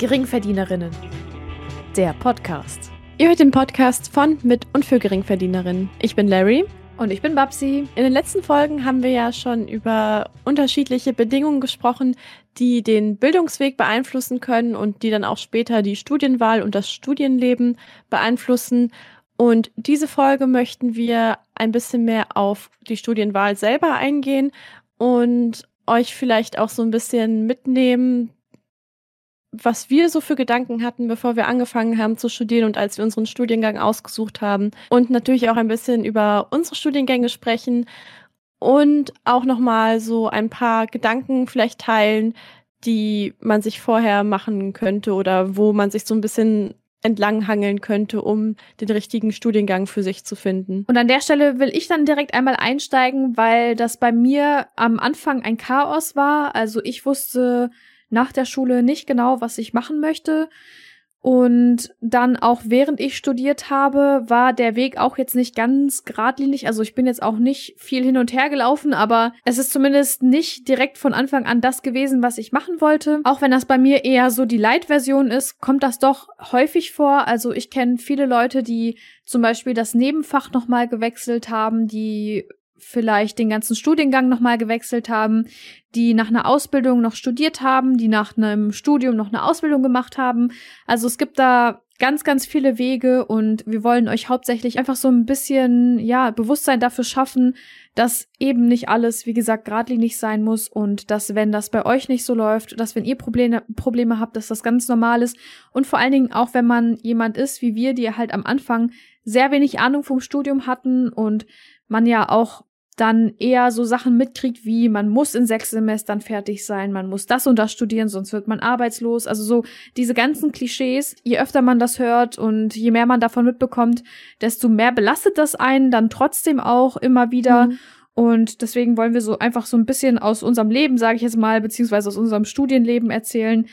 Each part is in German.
Geringverdienerinnen. Der Podcast. Ihr hört den Podcast von, mit und für Geringverdienerinnen. Ich bin Larry. Und ich bin Babsi. In den letzten Folgen haben wir ja schon über unterschiedliche Bedingungen gesprochen, die den Bildungsweg beeinflussen können und die dann auch später die Studienwahl und das Studienleben beeinflussen. Und diese Folge möchten wir ein bisschen mehr auf die Studienwahl selber eingehen und euch vielleicht auch so ein bisschen mitnehmen, was wir so für Gedanken hatten, bevor wir angefangen haben zu studieren und als wir unseren Studiengang ausgesucht haben. Und natürlich auch ein bisschen über unsere Studiengänge sprechen und auch nochmal so ein paar Gedanken vielleicht teilen, die man sich vorher machen könnte oder wo man sich so ein bisschen entlanghangeln könnte, um den richtigen Studiengang für sich zu finden. Und an der Stelle will ich dann direkt einmal einsteigen, weil das bei mir am Anfang ein Chaos war. Also ich wusste nach der Schule nicht genau, was ich machen möchte. Und dann auch während ich studiert habe, war der Weg auch jetzt nicht ganz geradlinig. Also ich bin jetzt auch nicht viel hin und her gelaufen, aber es ist zumindest nicht direkt von Anfang an das gewesen, was ich machen wollte. Auch wenn das bei mir eher so die Light-Version ist, kommt das doch häufig vor. Also ich kenne viele Leute, die zum Beispiel das Nebenfach nochmal gewechselt haben, die vielleicht den ganzen Studiengang nochmal gewechselt haben, die nach einer Ausbildung noch studiert haben, die nach einem Studium noch eine Ausbildung gemacht haben. Also es gibt da ganz, ganz viele Wege und wir wollen euch hauptsächlich einfach so ein bisschen, ja, Bewusstsein dafür schaffen, dass eben nicht alles, wie gesagt, geradlinig sein muss und dass, wenn das bei euch nicht so läuft, dass wenn ihr Probleme, Probleme habt, dass das ganz normal ist und vor allen Dingen auch, wenn man jemand ist wie wir, die halt am Anfang sehr wenig Ahnung vom Studium hatten und man ja auch dann eher so Sachen mitkriegt wie, man muss in sechs Semestern fertig sein, man muss das und das studieren, sonst wird man arbeitslos. Also so diese ganzen Klischees, je öfter man das hört und je mehr man davon mitbekommt, desto mehr belastet das einen dann trotzdem auch immer wieder. Mhm. Und deswegen wollen wir so einfach so ein bisschen aus unserem Leben, sage ich jetzt mal, beziehungsweise aus unserem Studienleben erzählen,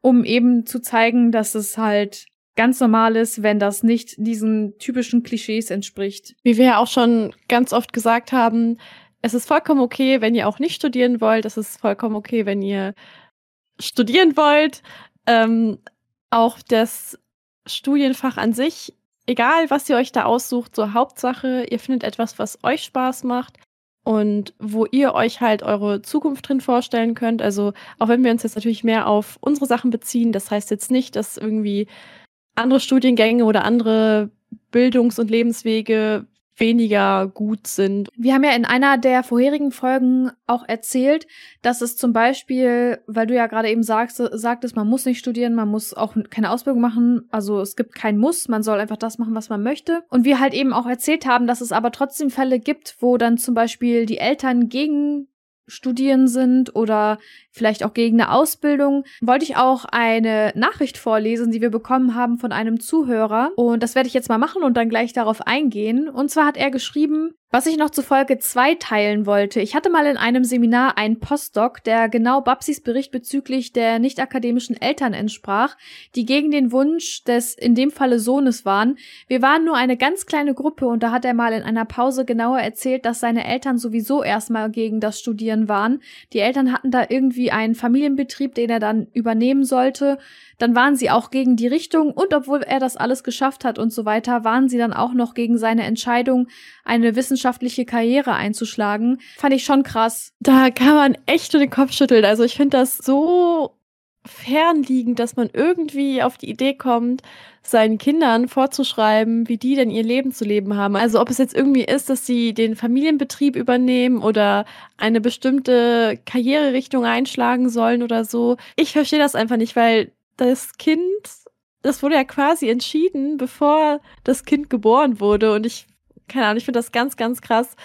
um eben zu zeigen, dass es halt ganz normal ist, wenn das nicht diesen typischen Klischees entspricht. Wie wir ja auch schon ganz oft gesagt haben, es ist vollkommen okay, wenn ihr auch nicht studieren wollt. Es ist vollkommen okay, wenn ihr studieren wollt. Ähm, auch das Studienfach an sich, egal was ihr euch da aussucht, so Hauptsache, ihr findet etwas, was euch Spaß macht und wo ihr euch halt eure Zukunft drin vorstellen könnt. Also auch wenn wir uns jetzt natürlich mehr auf unsere Sachen beziehen, das heißt jetzt nicht, dass irgendwie andere Studiengänge oder andere Bildungs- und Lebenswege weniger gut sind. Wir haben ja in einer der vorherigen Folgen auch erzählt, dass es zum Beispiel, weil du ja gerade eben sagst, sagtest, man muss nicht studieren, man muss auch keine Ausbildung machen, also es gibt kein Muss, man soll einfach das machen, was man möchte. Und wir halt eben auch erzählt haben, dass es aber trotzdem Fälle gibt, wo dann zum Beispiel die Eltern gegen Studieren sind oder vielleicht auch gegen eine Ausbildung, wollte ich auch eine Nachricht vorlesen, die wir bekommen haben von einem Zuhörer. Und das werde ich jetzt mal machen und dann gleich darauf eingehen. Und zwar hat er geschrieben, was ich noch zu Folge 2 teilen wollte. Ich hatte mal in einem Seminar einen Postdoc, der genau Babsis Bericht bezüglich der nicht akademischen Eltern entsprach, die gegen den Wunsch des in dem Falle Sohnes waren. Wir waren nur eine ganz kleine Gruppe und da hat er mal in einer Pause genauer erzählt, dass seine Eltern sowieso erstmal gegen das Studieren waren. Die Eltern hatten da irgendwie einen Familienbetrieb, den er dann übernehmen sollte. Dann waren sie auch gegen die Richtung und obwohl er das alles geschafft hat und so weiter, waren sie dann auch noch gegen seine Entscheidung, eine wissenschaftliche Karriere einzuschlagen. Fand ich schon krass. Da kann man echt den Kopf schütteln. Also ich finde das so fernliegend, dass man irgendwie auf die Idee kommt, seinen Kindern vorzuschreiben, wie die denn ihr Leben zu leben haben. Also ob es jetzt irgendwie ist, dass sie den Familienbetrieb übernehmen oder eine bestimmte Karriererichtung einschlagen sollen oder so. Ich verstehe das einfach nicht, weil das Kind, das wurde ja quasi entschieden, bevor das Kind geboren wurde. Und ich, keine Ahnung, ich finde das ganz, ganz krass,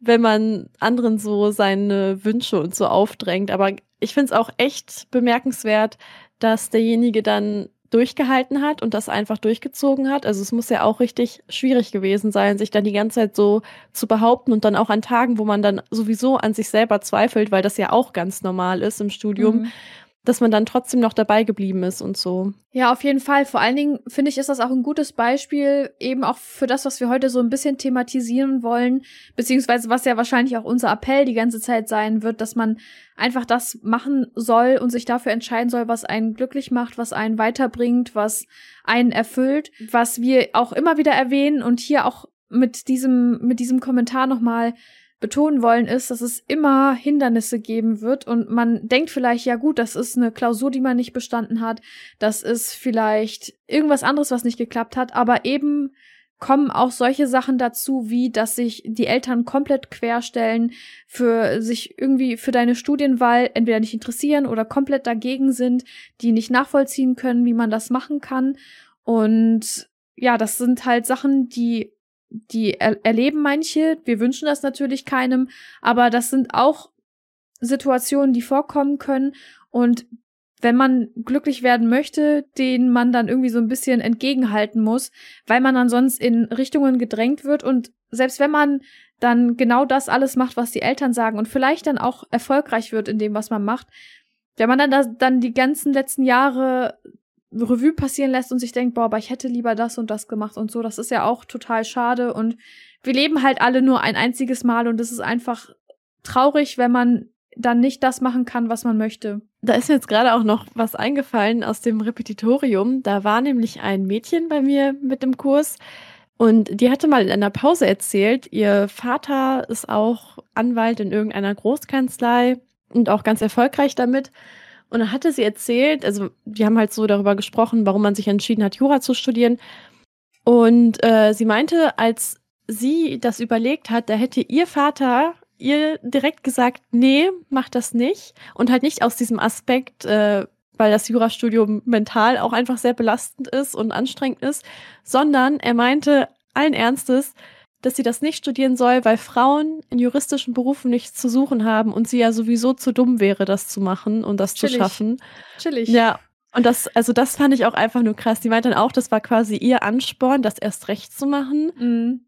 wenn man anderen so seine Wünsche und so aufdrängt. Aber ich finde es auch echt bemerkenswert, dass derjenige dann durchgehalten hat und das einfach durchgezogen hat. Also es muss ja auch richtig schwierig gewesen sein, sich dann die ganze Zeit so zu behaupten und dann auch an Tagen, wo man dann sowieso an sich selber zweifelt, weil das ja auch ganz normal ist im Studium, mhm. Dass man dann trotzdem noch dabei geblieben ist und so. Ja, auf jeden Fall. Vor allen Dingen finde ich, ist das auch ein gutes Beispiel eben auch für das, was wir heute so ein bisschen thematisieren wollen, beziehungsweise was ja wahrscheinlich auch unser Appell die ganze Zeit sein wird, dass man einfach das machen soll und sich dafür entscheiden soll, was einen glücklich macht, was einen weiterbringt, was einen erfüllt, was wir auch immer wieder erwähnen und hier auch mit diesem, mit diesem Kommentar nochmal betonen wollen, ist, dass es immer Hindernisse geben wird. Und man denkt vielleicht, ja gut, das ist eine Klausur, die man nicht bestanden hat, das ist vielleicht irgendwas anderes, was nicht geklappt hat, aber eben kommen auch solche Sachen dazu, wie dass sich die Eltern komplett querstellen, für sich irgendwie für deine Studienwahl entweder nicht interessieren oder komplett dagegen sind, die nicht nachvollziehen können, wie man das machen kann. Und ja, das sind halt Sachen, die die er erleben manche. Wir wünschen das natürlich keinem, aber das sind auch Situationen, die vorkommen können und wenn man glücklich werden möchte, den man dann irgendwie so ein bisschen entgegenhalten muss, weil man dann sonst in Richtungen gedrängt wird und selbst wenn man dann genau das alles macht, was die Eltern sagen und vielleicht dann auch erfolgreich wird in dem, was man macht, wenn man dann das, dann die ganzen letzten Jahre Revue passieren lässt und sich denkt, boah, aber ich hätte lieber das und das gemacht und so. Das ist ja auch total schade und wir leben halt alle nur ein einziges Mal und es ist einfach traurig, wenn man dann nicht das machen kann, was man möchte. Da ist mir jetzt gerade auch noch was eingefallen aus dem Repetitorium. Da war nämlich ein Mädchen bei mir mit dem Kurs und die hatte mal in einer Pause erzählt, ihr Vater ist auch Anwalt in irgendeiner Großkanzlei und auch ganz erfolgreich damit. Und dann hatte sie erzählt, also die haben halt so darüber gesprochen, warum man sich entschieden hat, Jura zu studieren. Und äh, sie meinte, als sie das überlegt hat, da hätte ihr Vater ihr direkt gesagt, nee, mach das nicht. Und halt nicht aus diesem Aspekt, äh, weil das Jurastudium mental auch einfach sehr belastend ist und anstrengend ist, sondern er meinte allen Ernstes, dass sie das nicht studieren soll, weil Frauen in juristischen Berufen nichts zu suchen haben und sie ja sowieso zu dumm wäre, das zu machen und das Chillig. zu schaffen. Chillig. Ja. Und das, also das fand ich auch einfach nur krass. Die meint dann auch, das war quasi ihr Ansporn, das erst recht zu machen. Mhm.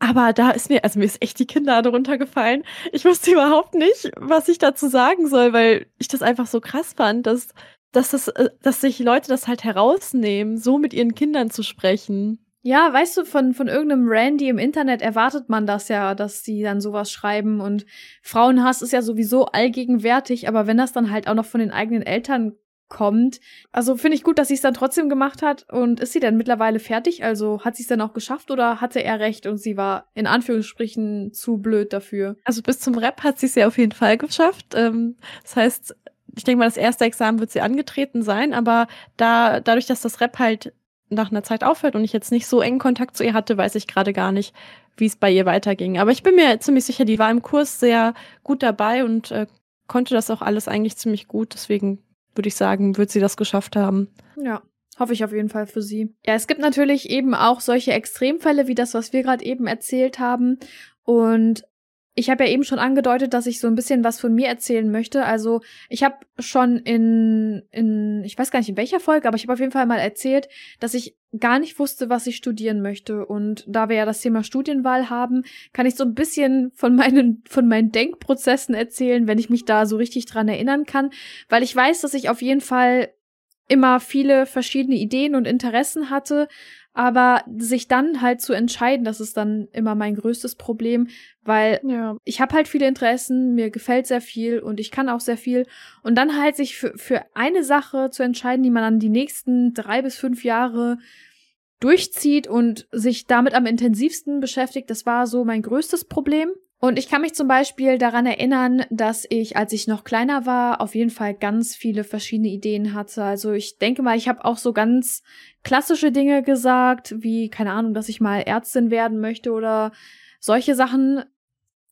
Aber da ist mir, also mir ist echt die Kinnlade runtergefallen. Ich wusste überhaupt nicht, was ich dazu sagen soll, weil ich das einfach so krass fand, dass, dass, das, äh, dass sich Leute das halt herausnehmen, so mit ihren Kindern zu sprechen. Ja, weißt du, von, von irgendeinem Randy im Internet erwartet man das ja, dass die dann sowas schreiben und Frauenhass ist ja sowieso allgegenwärtig, aber wenn das dann halt auch noch von den eigenen Eltern kommt, also finde ich gut, dass sie es dann trotzdem gemacht hat und ist sie dann mittlerweile fertig? Also hat sie es dann auch geschafft oder hatte er recht und sie war in Anführungsstrichen zu blöd dafür? Also bis zum Rap hat sie es ja auf jeden Fall geschafft. Ähm, das heißt, ich denke mal, das erste Examen wird sie angetreten sein, aber da, dadurch, dass das Rap halt nach einer Zeit aufhört und ich jetzt nicht so engen Kontakt zu ihr hatte, weiß ich gerade gar nicht, wie es bei ihr weiterging. Aber ich bin mir ziemlich sicher, die war im Kurs sehr gut dabei und äh, konnte das auch alles eigentlich ziemlich gut. Deswegen würde ich sagen, wird sie das geschafft haben. Ja. Hoffe ich auf jeden Fall für sie. Ja, es gibt natürlich eben auch solche Extremfälle wie das, was wir gerade eben erzählt haben. Und ich habe ja eben schon angedeutet, dass ich so ein bisschen was von mir erzählen möchte. Also ich habe schon in, in, ich weiß gar nicht in welcher Folge, aber ich habe auf jeden Fall mal erzählt, dass ich gar nicht wusste, was ich studieren möchte. Und da wir ja das Thema Studienwahl haben, kann ich so ein bisschen von meinen, von meinen Denkprozessen erzählen, wenn ich mich da so richtig dran erinnern kann. Weil ich weiß, dass ich auf jeden Fall immer viele verschiedene Ideen und Interessen hatte, aber sich dann halt zu entscheiden, das ist dann immer mein größtes Problem, weil ja. ich habe halt viele Interessen, mir gefällt sehr viel und ich kann auch sehr viel. Und dann halt sich für, für eine Sache zu entscheiden, die man dann die nächsten drei bis fünf Jahre durchzieht und sich damit am intensivsten beschäftigt, das war so mein größtes Problem. Und ich kann mich zum Beispiel daran erinnern, dass ich, als ich noch kleiner war, auf jeden Fall ganz viele verschiedene Ideen hatte. Also ich denke mal, ich habe auch so ganz klassische Dinge gesagt, wie, keine Ahnung, dass ich mal Ärztin werden möchte oder solche Sachen.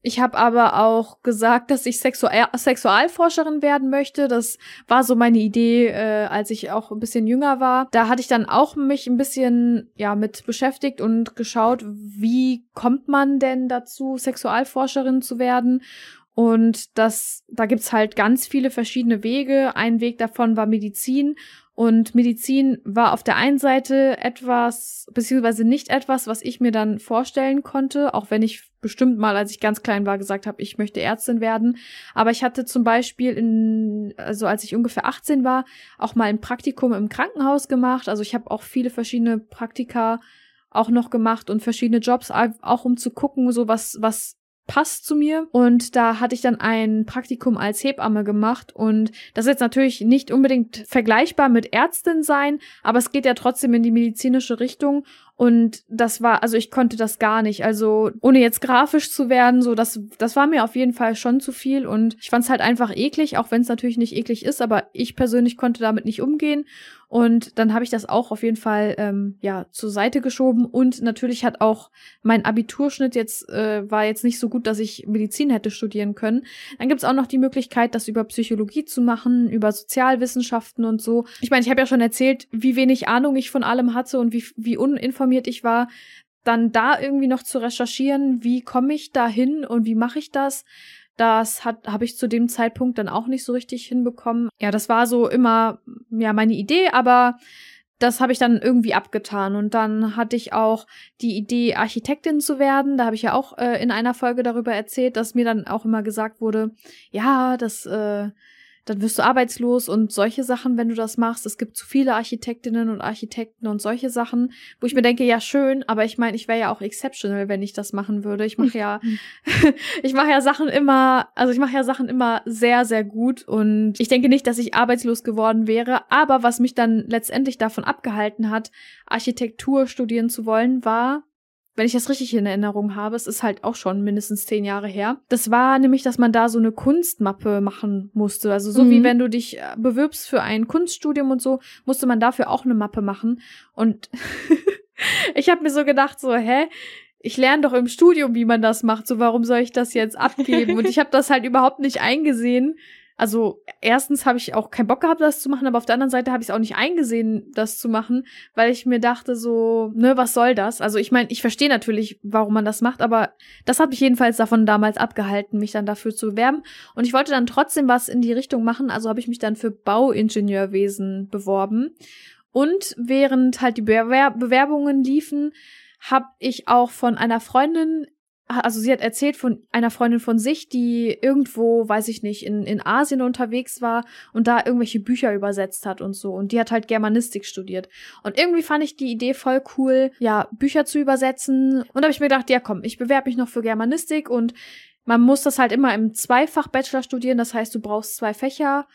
Ich habe aber auch gesagt, dass ich Sexual Sexualforscherin werden möchte. Das war so meine Idee, äh, als ich auch ein bisschen jünger war. Da hatte ich dann auch mich ein bisschen ja mit beschäftigt und geschaut, wie kommt man denn dazu, Sexualforscherin zu werden? Und das, da gibt's halt ganz viele verschiedene Wege. Ein Weg davon war Medizin und Medizin war auf der einen Seite etwas, beziehungsweise nicht etwas, was ich mir dann vorstellen konnte, auch wenn ich bestimmt mal, als ich ganz klein war, gesagt habe, ich möchte Ärztin werden. Aber ich hatte zum Beispiel in, also als ich ungefähr 18 war, auch mal ein Praktikum im Krankenhaus gemacht. Also ich habe auch viele verschiedene Praktika auch noch gemacht und verschiedene Jobs, auch um zu gucken, so was, was passt zu mir. Und da hatte ich dann ein Praktikum als Hebamme gemacht. Und das ist jetzt natürlich nicht unbedingt vergleichbar mit Ärztin sein, aber es geht ja trotzdem in die medizinische Richtung. Und das war, also ich konnte das gar nicht. Also ohne jetzt grafisch zu werden, so das, das war mir auf jeden Fall schon zu viel. Und ich fand es halt einfach eklig, auch wenn es natürlich nicht eklig ist, aber ich persönlich konnte damit nicht umgehen. Und dann habe ich das auch auf jeden Fall ähm, ja zur Seite geschoben. Und natürlich hat auch mein Abiturschnitt jetzt äh, war jetzt nicht so gut, dass ich Medizin hätte studieren können. Dann gibt's auch noch die Möglichkeit, das über Psychologie zu machen, über Sozialwissenschaften und so. Ich meine, ich habe ja schon erzählt, wie wenig Ahnung ich von allem hatte und wie, wie uninformiert ich war dann da irgendwie noch zu recherchieren, wie komme ich da hin und wie mache ich das, das habe ich zu dem Zeitpunkt dann auch nicht so richtig hinbekommen. Ja, das war so immer ja meine Idee, aber das habe ich dann irgendwie abgetan und dann hatte ich auch die Idee Architektin zu werden. Da habe ich ja auch äh, in einer Folge darüber erzählt, dass mir dann auch immer gesagt wurde, ja, das äh, dann wirst du arbeitslos und solche Sachen, wenn du das machst. Es gibt zu viele Architektinnen und Architekten und solche Sachen, wo ich mir denke, ja schön, aber ich meine, ich wäre ja auch exceptional, wenn ich das machen würde. Ich mache ja, ich mache ja Sachen immer, also ich mache ja Sachen immer sehr, sehr gut und ich denke nicht, dass ich arbeitslos geworden wäre. Aber was mich dann letztendlich davon abgehalten hat, Architektur studieren zu wollen, war, wenn ich das richtig in Erinnerung habe, es ist halt auch schon mindestens zehn Jahre her. Das war nämlich, dass man da so eine Kunstmappe machen musste. Also so mhm. wie wenn du dich äh, bewirbst für ein Kunststudium und so, musste man dafür auch eine Mappe machen. Und ich habe mir so gedacht, so, hä? Ich lerne doch im Studium, wie man das macht. So, warum soll ich das jetzt abgeben? Und ich habe das halt überhaupt nicht eingesehen, also erstens habe ich auch keinen Bock gehabt, das zu machen, aber auf der anderen Seite habe ich es auch nicht eingesehen, das zu machen, weil ich mir dachte so, ne, was soll das? Also ich meine, ich verstehe natürlich, warum man das macht, aber das hat mich jedenfalls davon damals abgehalten, mich dann dafür zu bewerben. Und ich wollte dann trotzdem was in die Richtung machen, also habe ich mich dann für Bauingenieurwesen beworben. Und während halt die Bewerbungen liefen, habe ich auch von einer Freundin also sie hat erzählt von einer Freundin von sich, die irgendwo, weiß ich nicht, in, in Asien unterwegs war und da irgendwelche Bücher übersetzt hat und so. Und die hat halt Germanistik studiert. Und irgendwie fand ich die Idee voll cool, ja, Bücher zu übersetzen. Und da habe ich mir gedacht, ja komm, ich bewerbe mich noch für Germanistik und man muss das halt immer im Zweifach-Bachelor studieren. Das heißt, du brauchst zwei Fächer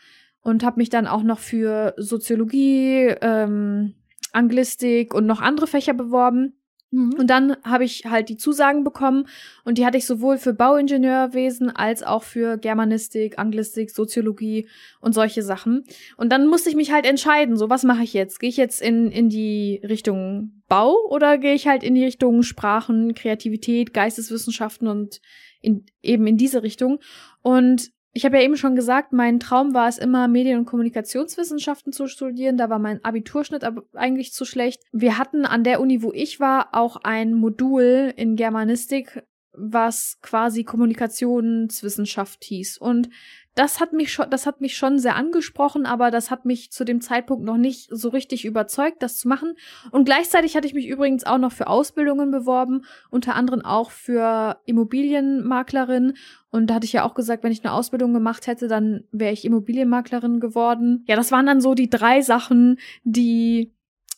und habe mich dann auch noch für Soziologie, ähm, Anglistik und noch andere Fächer beworben. Mhm. Und dann habe ich halt die Zusagen bekommen und die hatte ich sowohl für Bauingenieurwesen als auch für Germanistik, Anglistik, Soziologie und solche Sachen. Und dann musste ich mich halt entscheiden, so was mache ich jetzt? Gehe ich jetzt in, in die Richtung Bau oder gehe ich halt in die Richtung Sprachen, Kreativität, Geisteswissenschaften und in, eben in diese Richtung? Und ich habe ja eben schon gesagt, mein Traum war es immer, Medien- und Kommunikationswissenschaften zu studieren. Da war mein Abiturschnitt aber eigentlich zu schlecht. Wir hatten an der Uni, wo ich war, auch ein Modul in Germanistik, was quasi Kommunikationswissenschaft hieß. Und das hat mich schon, das hat mich schon sehr angesprochen, aber das hat mich zu dem Zeitpunkt noch nicht so richtig überzeugt, das zu machen. Und gleichzeitig hatte ich mich übrigens auch noch für Ausbildungen beworben, unter anderem auch für Immobilienmaklerin. Und da hatte ich ja auch gesagt, wenn ich eine Ausbildung gemacht hätte, dann wäre ich Immobilienmaklerin geworden. Ja, das waren dann so die drei Sachen, die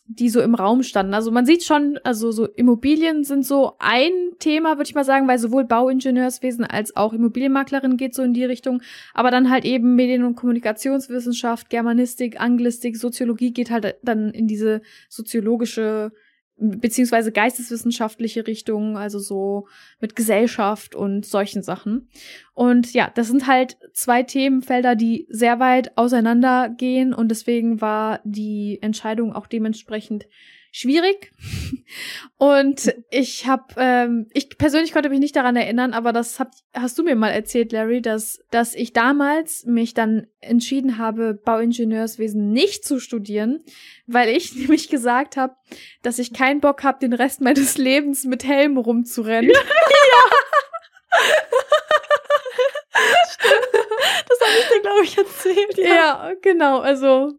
die so im Raum standen. Also man sieht schon, also so Immobilien sind so ein Thema, würde ich mal sagen, weil sowohl Bauingenieurswesen als auch Immobilienmaklerin geht so in die Richtung. Aber dann halt eben Medien- und Kommunikationswissenschaft, Germanistik, Anglistik, Soziologie geht halt dann in diese soziologische beziehungsweise geisteswissenschaftliche Richtung, also so mit Gesellschaft und solchen Sachen. Und ja, das sind halt zwei Themenfelder, die sehr weit auseinandergehen und deswegen war die Entscheidung auch dementsprechend schwierig. Und ich habe, ähm, ich persönlich konnte mich nicht daran erinnern, aber das hab, hast du mir mal erzählt, Larry, dass, dass ich damals mich dann entschieden habe, Bauingenieurswesen nicht zu studieren, weil ich nämlich gesagt habe, dass ich keinen Bock habe, den Rest meines Lebens mit Helm rumzurennen. ja. Das habe ich dir, glaube ich, erzählt. Ja. ja, genau. Also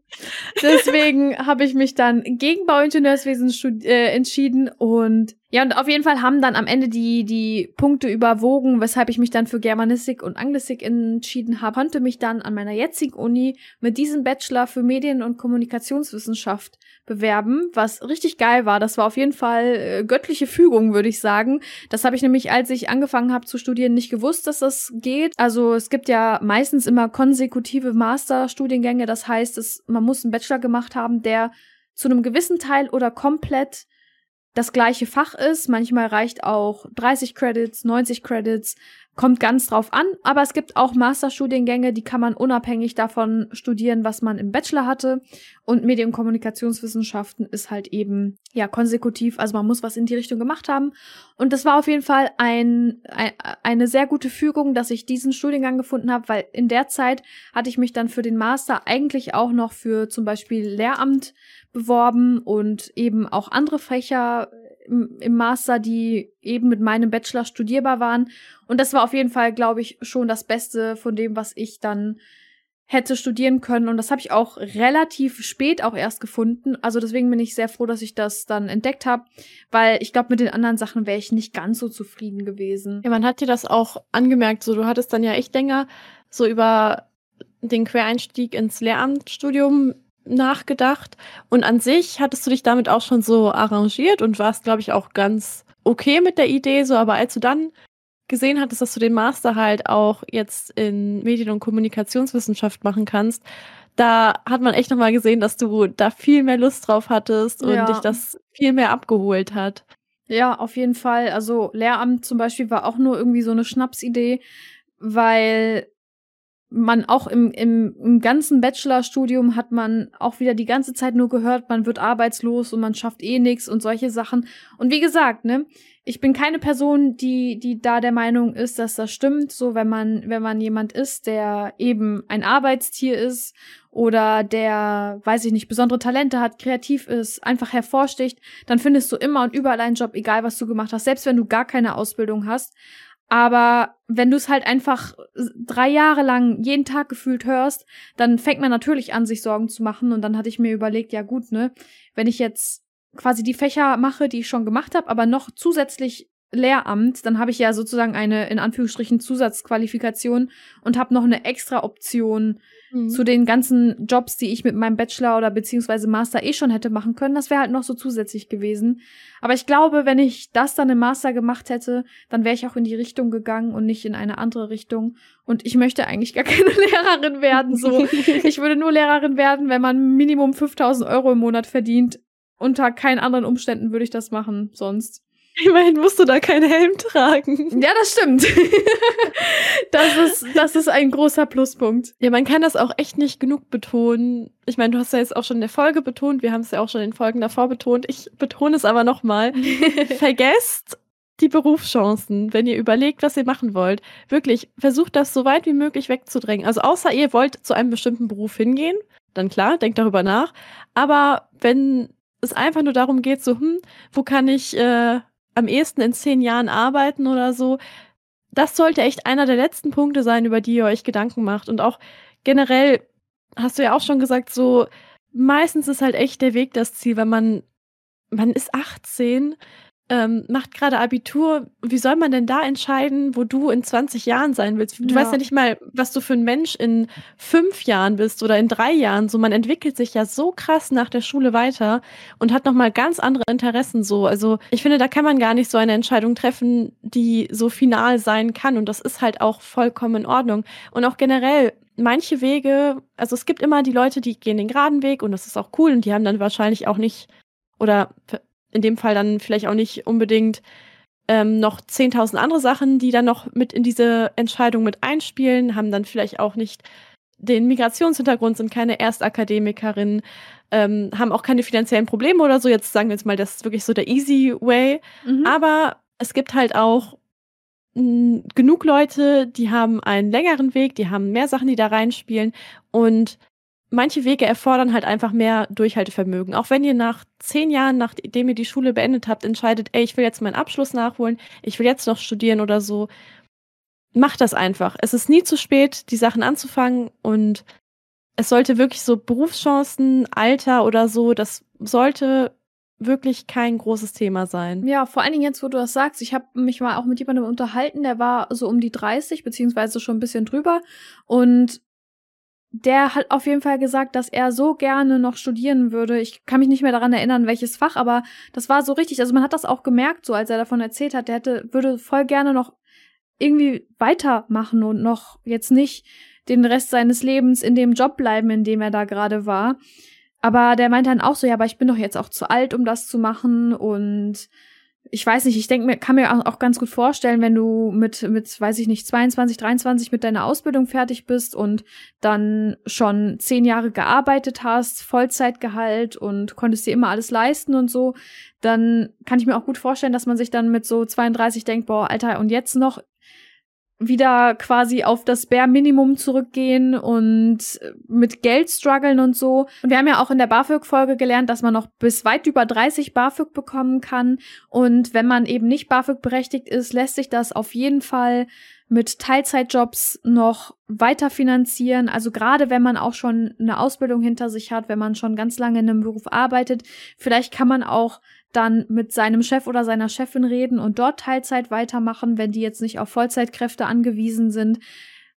deswegen habe ich mich dann gegen Bauingenieurswesen äh, entschieden und Ja, und auf jeden Fall haben dann am Ende die, die Punkte überwogen, weshalb ich mich dann für Germanistik und Anglistik entschieden habe. Konnte mich dann an meiner jetzigen Uni mit diesem Bachelor für Medien- und Kommunikationswissenschaft bewerben, was richtig geil war. Das war auf jeden Fall äh, göttliche Fügung, würde ich sagen. Das habe ich nämlich, als ich angefangen habe zu studieren, nicht gewusst, dass das geht. Also es gibt ja meistens immer konsekutive Masterstudiengänge. Das heißt, es, man muss einen Bachelor gemacht haben, der zu einem gewissen Teil oder komplett das gleiche Fach ist. Manchmal reicht auch 30 Credits, 90 Credits, kommt ganz drauf an. Aber es gibt auch Masterstudiengänge, die kann man unabhängig davon studieren, was man im Bachelor hatte. Und Medien- und Kommunikationswissenschaften ist halt eben, ja, konsekutiv. Also man muss was in die Richtung gemacht haben. Und das war auf jeden Fall ein, ein eine sehr gute Fügung, dass ich diesen Studiengang gefunden habe, weil in der Zeit hatte ich mich dann für den Master eigentlich auch noch für zum Beispiel Lehramt beworben und eben auch andere Fächer im, Master, die eben mit meinem Bachelor studierbar waren. Und das war auf jeden Fall, glaube ich, schon das Beste von dem, was ich dann hätte studieren können. Und das habe ich auch relativ spät auch erst gefunden. Also deswegen bin ich sehr froh, dass ich das dann entdeckt habe, weil ich glaube, mit den anderen Sachen wäre ich nicht ganz so zufrieden gewesen. Ja, man hat dir das auch angemerkt. So, du hattest dann ja echt länger so über den Quereinstieg ins Lehramtsstudium nachgedacht. Und an sich hattest du dich damit auch schon so arrangiert und warst, glaube ich, auch ganz okay mit der Idee. So, aber als du dann gesehen hattest, dass du den Master halt auch jetzt in Medien- und Kommunikationswissenschaft machen kannst, da hat man echt nochmal gesehen, dass du da viel mehr Lust drauf hattest und ja. dich das viel mehr abgeholt hat. Ja, auf jeden Fall. Also Lehramt zum Beispiel war auch nur irgendwie so eine Schnapsidee, weil man auch im, im, im ganzen Bachelorstudium hat man auch wieder die ganze Zeit nur gehört, man wird arbeitslos und man schafft eh nichts und solche Sachen. Und wie gesagt, ne, ich bin keine Person, die, die da der Meinung ist, dass das stimmt. So, wenn man, wenn man jemand ist, der eben ein Arbeitstier ist oder der, weiß ich nicht, besondere Talente hat, kreativ ist, einfach hervorsticht, dann findest du immer und überall einen Job, egal was du gemacht hast, selbst wenn du gar keine Ausbildung hast. Aber wenn du es halt einfach drei Jahre lang jeden Tag gefühlt hörst, dann fängt man natürlich an, sich Sorgen zu machen. Und dann hatte ich mir überlegt, ja gut, ne, wenn ich jetzt quasi die Fächer mache, die ich schon gemacht habe, aber noch zusätzlich Lehramt, dann habe ich ja sozusagen eine in Anführungsstrichen Zusatzqualifikation und habe noch eine extra Option mhm. zu den ganzen Jobs, die ich mit meinem Bachelor oder beziehungsweise Master eh schon hätte machen können. Das wäre halt noch so zusätzlich gewesen. Aber ich glaube, wenn ich das dann im Master gemacht hätte, dann wäre ich auch in die Richtung gegangen und nicht in eine andere Richtung. Und ich möchte eigentlich gar keine Lehrerin werden. So, ich würde nur Lehrerin werden, wenn man Minimum 5000 Euro im Monat verdient. Unter keinen anderen Umständen würde ich das machen, sonst. Immerhin musst du da keinen Helm tragen. Ja, das stimmt. das, ist, das ist ein großer Pluspunkt. Ja, man kann das auch echt nicht genug betonen. Ich meine, du hast ja jetzt auch schon in der Folge betont, wir haben es ja auch schon in den Folgen davor betont. Ich betone es aber nochmal. Vergesst die Berufschancen, wenn ihr überlegt, was ihr machen wollt. Wirklich, versucht das so weit wie möglich wegzudrängen. Also außer ihr wollt zu einem bestimmten Beruf hingehen, dann klar, denkt darüber nach. Aber wenn es einfach nur darum geht, so, hm, wo kann ich äh, am ehesten in zehn Jahren arbeiten oder so. Das sollte echt einer der letzten Punkte sein, über die ihr euch Gedanken macht. Und auch generell hast du ja auch schon gesagt, so meistens ist halt echt der Weg das Ziel, weil man, man ist 18 ähm, macht gerade Abitur. Wie soll man denn da entscheiden, wo du in 20 Jahren sein willst? Du ja. weißt ja nicht mal, was du für ein Mensch in fünf Jahren bist oder in drei Jahren. So, man entwickelt sich ja so krass nach der Schule weiter und hat nochmal ganz andere Interessen so. Also, ich finde, da kann man gar nicht so eine Entscheidung treffen, die so final sein kann. Und das ist halt auch vollkommen in Ordnung. Und auch generell, manche Wege, also es gibt immer die Leute, die gehen den geraden Weg und das ist auch cool und die haben dann wahrscheinlich auch nicht oder in dem Fall dann vielleicht auch nicht unbedingt ähm, noch 10.000 andere Sachen, die dann noch mit in diese Entscheidung mit einspielen, haben dann vielleicht auch nicht den Migrationshintergrund, sind keine Erstakademikerin, ähm, haben auch keine finanziellen Probleme oder so. Jetzt sagen wir jetzt mal, das ist wirklich so der easy way. Mhm. Aber es gibt halt auch mh, genug Leute, die haben einen längeren Weg, die haben mehr Sachen, die da reinspielen und manche Wege erfordern halt einfach mehr Durchhaltevermögen. Auch wenn ihr nach zehn Jahren, nachdem ihr die Schule beendet habt, entscheidet, ey, ich will jetzt meinen Abschluss nachholen, ich will jetzt noch studieren oder so, macht das einfach. Es ist nie zu spät, die Sachen anzufangen und es sollte wirklich so Berufschancen, Alter oder so, das sollte wirklich kein großes Thema sein. Ja, vor allen Dingen jetzt, wo du das sagst, ich habe mich mal auch mit jemandem unterhalten, der war so um die 30, beziehungsweise schon ein bisschen drüber. Und der hat auf jeden Fall gesagt, dass er so gerne noch studieren würde. Ich kann mich nicht mehr daran erinnern, welches Fach, aber das war so richtig. Also man hat das auch gemerkt, so als er davon erzählt hat, der hätte, würde voll gerne noch irgendwie weitermachen und noch jetzt nicht den Rest seines Lebens in dem Job bleiben, in dem er da gerade war. Aber der meinte dann auch so, ja, aber ich bin doch jetzt auch zu alt, um das zu machen und ich weiß nicht, ich denke mir, kann mir auch ganz gut vorstellen, wenn du mit, mit, weiß ich nicht, 22, 23 mit deiner Ausbildung fertig bist und dann schon zehn Jahre gearbeitet hast, Vollzeitgehalt und konntest dir immer alles leisten und so, dann kann ich mir auch gut vorstellen, dass man sich dann mit so 32 denkt, boah, Alter, und jetzt noch wieder quasi auf das Bare Minimum zurückgehen und mit Geld strugglen und so. Und wir haben ja auch in der BAföG-Folge gelernt, dass man noch bis weit über 30 BAföG bekommen kann. Und wenn man eben nicht BAföG berechtigt ist, lässt sich das auf jeden Fall mit Teilzeitjobs noch weiter finanzieren. Also gerade wenn man auch schon eine Ausbildung hinter sich hat, wenn man schon ganz lange in einem Beruf arbeitet, vielleicht kann man auch dann mit seinem Chef oder seiner Chefin reden und dort Teilzeit weitermachen, wenn die jetzt nicht auf Vollzeitkräfte angewiesen sind.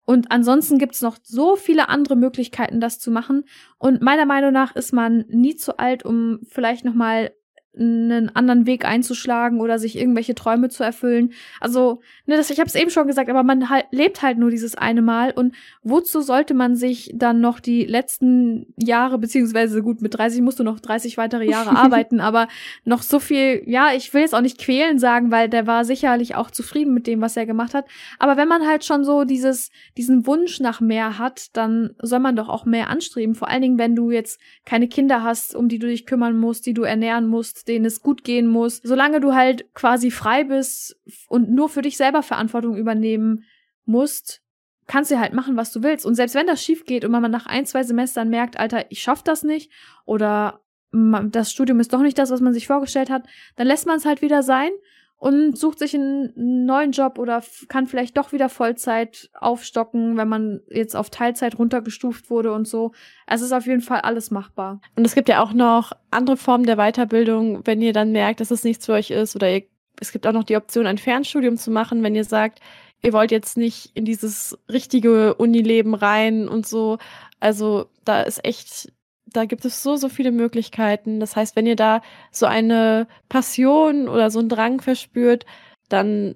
Und ansonsten gibt's noch so viele andere Möglichkeiten, das zu machen. Und meiner Meinung nach ist man nie zu alt, um vielleicht noch mal einen anderen Weg einzuschlagen oder sich irgendwelche Träume zu erfüllen. Also, ne, das, ich habe es eben schon gesagt, aber man halt, lebt halt nur dieses eine Mal und wozu sollte man sich dann noch die letzten Jahre, beziehungsweise gut, mit 30 musst du noch 30 weitere Jahre arbeiten, aber noch so viel, ja, ich will jetzt auch nicht quälen sagen, weil der war sicherlich auch zufrieden mit dem, was er gemacht hat. Aber wenn man halt schon so dieses, diesen Wunsch nach mehr hat, dann soll man doch auch mehr anstreben. Vor allen Dingen, wenn du jetzt keine Kinder hast, um die du dich kümmern musst, die du ernähren musst, denen es gut gehen muss. Solange du halt quasi frei bist und nur für dich selber Verantwortung übernehmen musst, kannst du halt machen, was du willst. Und selbst wenn das schief geht und man nach ein, zwei Semestern merkt, Alter, ich schaff das nicht oder das Studium ist doch nicht das, was man sich vorgestellt hat, dann lässt man es halt wieder sein und sucht sich einen neuen Job oder kann vielleicht doch wieder Vollzeit aufstocken, wenn man jetzt auf Teilzeit runtergestuft wurde und so. Es ist auf jeden Fall alles machbar. Und es gibt ja auch noch andere Formen der Weiterbildung, wenn ihr dann merkt, dass es nichts für euch ist oder ihr, es gibt auch noch die Option, ein Fernstudium zu machen, wenn ihr sagt, ihr wollt jetzt nicht in dieses richtige Unileben rein und so. Also da ist echt da gibt es so, so viele Möglichkeiten. Das heißt, wenn ihr da so eine Passion oder so einen Drang verspürt, dann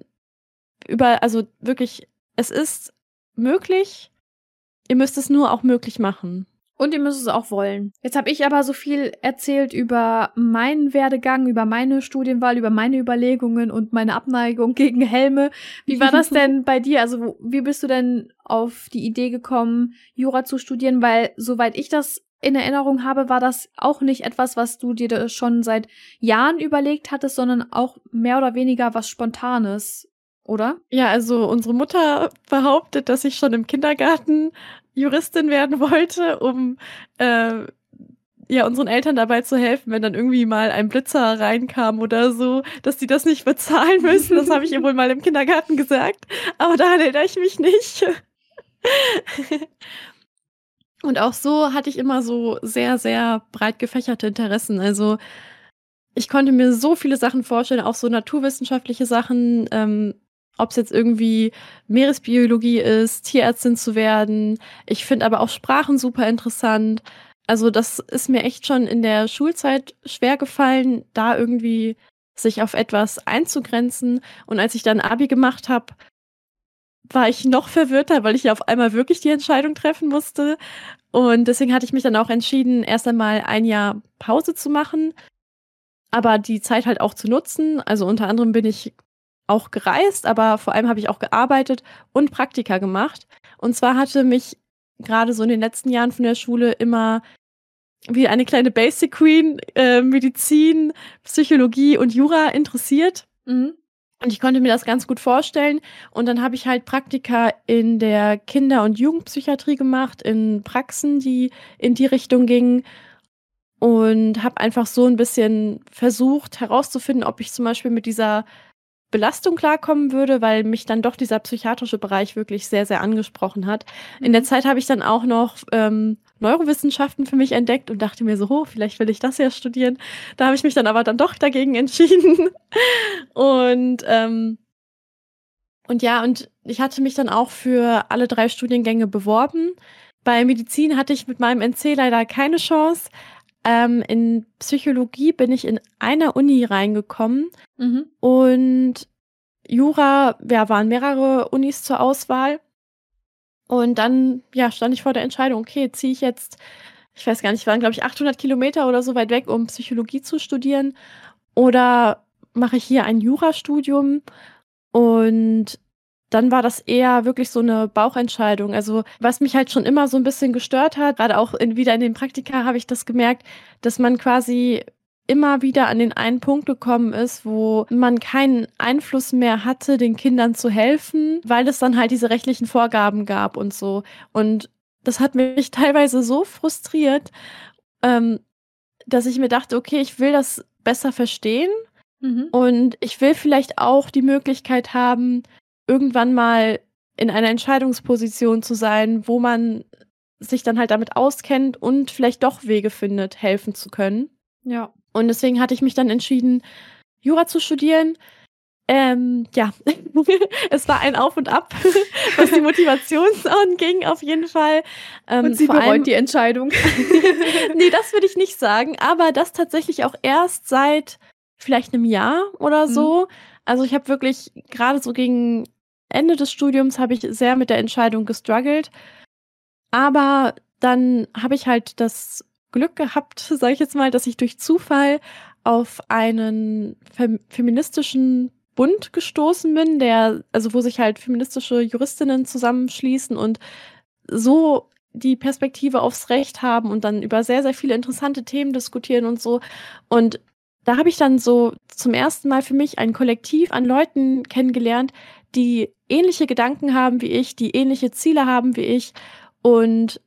über, also wirklich, es ist möglich. Ihr müsst es nur auch möglich machen. Und ihr müsst es auch wollen. Jetzt habe ich aber so viel erzählt über meinen Werdegang, über meine Studienwahl, über meine Überlegungen und meine Abneigung gegen Helme. Wie war das denn bei dir? Also wie bist du denn auf die Idee gekommen, Jura zu studieren? Weil soweit ich das in Erinnerung habe, war das auch nicht etwas, was du dir schon seit Jahren überlegt hattest, sondern auch mehr oder weniger was Spontanes, oder? Ja, also unsere Mutter behauptet, dass ich schon im Kindergarten Juristin werden wollte, um äh, ja unseren Eltern dabei zu helfen, wenn dann irgendwie mal ein Blitzer reinkam oder so, dass die das nicht bezahlen müssen. Das habe ich ihr wohl mal im Kindergarten gesagt, aber daran erinnere ich mich nicht. Und auch so hatte ich immer so sehr, sehr breit gefächerte Interessen. Also ich konnte mir so viele Sachen vorstellen, auch so naturwissenschaftliche Sachen, ähm, ob es jetzt irgendwie Meeresbiologie ist, Tierärztin zu werden. Ich finde aber auch Sprachen super interessant. Also das ist mir echt schon in der Schulzeit schwer gefallen, da irgendwie sich auf etwas einzugrenzen. Und als ich dann Abi gemacht habe, war ich noch verwirrter, weil ich ja auf einmal wirklich die Entscheidung treffen musste. Und deswegen hatte ich mich dann auch entschieden, erst einmal ein Jahr Pause zu machen, aber die Zeit halt auch zu nutzen. Also unter anderem bin ich auch gereist, aber vor allem habe ich auch gearbeitet und Praktika gemacht. Und zwar hatte mich gerade so in den letzten Jahren von der Schule immer wie eine kleine Basic Queen äh, Medizin, Psychologie und Jura interessiert. Mhm. Und ich konnte mir das ganz gut vorstellen. Und dann habe ich halt Praktika in der Kinder- und Jugendpsychiatrie gemacht, in Praxen, die in die Richtung gingen. Und habe einfach so ein bisschen versucht herauszufinden, ob ich zum Beispiel mit dieser Belastung klarkommen würde, weil mich dann doch dieser psychiatrische Bereich wirklich sehr, sehr angesprochen hat. In der mhm. Zeit habe ich dann auch noch ähm, Neurowissenschaften für mich entdeckt und dachte mir so, oh, vielleicht will ich das ja studieren. Da habe ich mich dann aber dann doch dagegen entschieden. und ähm, und ja, und ich hatte mich dann auch für alle drei Studiengänge beworben. Bei Medizin hatte ich mit meinem NC leider keine Chance. Ähm, in Psychologie bin ich in einer Uni reingekommen mhm. und Jura, ja, waren mehrere Unis zur Auswahl. Und dann, ja, stand ich vor der Entscheidung, okay, ziehe ich jetzt, ich weiß gar nicht, waren, glaube ich, 800 Kilometer oder so weit weg, um Psychologie zu studieren. Oder mache ich hier ein Jurastudium? Und dann war das eher wirklich so eine Bauchentscheidung. Also was mich halt schon immer so ein bisschen gestört hat, gerade auch in, wieder in den Praktika habe ich das gemerkt, dass man quasi immer wieder an den einen Punkt gekommen ist, wo man keinen Einfluss mehr hatte, den Kindern zu helfen, weil es dann halt diese rechtlichen Vorgaben gab und so. Und das hat mich teilweise so frustriert, ähm, dass ich mir dachte, okay, ich will das besser verstehen mhm. und ich will vielleicht auch die Möglichkeit haben, irgendwann mal in einer Entscheidungsposition zu sein, wo man sich dann halt damit auskennt und vielleicht doch Wege findet, helfen zu können. Ja. Und deswegen hatte ich mich dann entschieden, Jura zu studieren. Ähm, ja, es war ein Auf und Ab, was die Motivation anging, auf jeden Fall. Ähm, und sie bereut allem, die Entscheidung. nee, das würde ich nicht sagen, aber das tatsächlich auch erst seit vielleicht einem Jahr oder so. Mhm. Also ich habe wirklich gerade so gegen Ende des Studiums habe ich sehr mit der Entscheidung gestruggelt. Aber dann habe ich halt das Glück gehabt, sage ich jetzt mal, dass ich durch Zufall auf einen fem feministischen Bund gestoßen bin, der, also wo sich halt feministische Juristinnen zusammenschließen und so die Perspektive aufs Recht haben und dann über sehr, sehr viele interessante Themen diskutieren und so. Und da habe ich dann so zum ersten Mal für mich ein Kollektiv an Leuten kennengelernt, die ähnliche Gedanken haben wie ich, die ähnliche Ziele haben wie ich und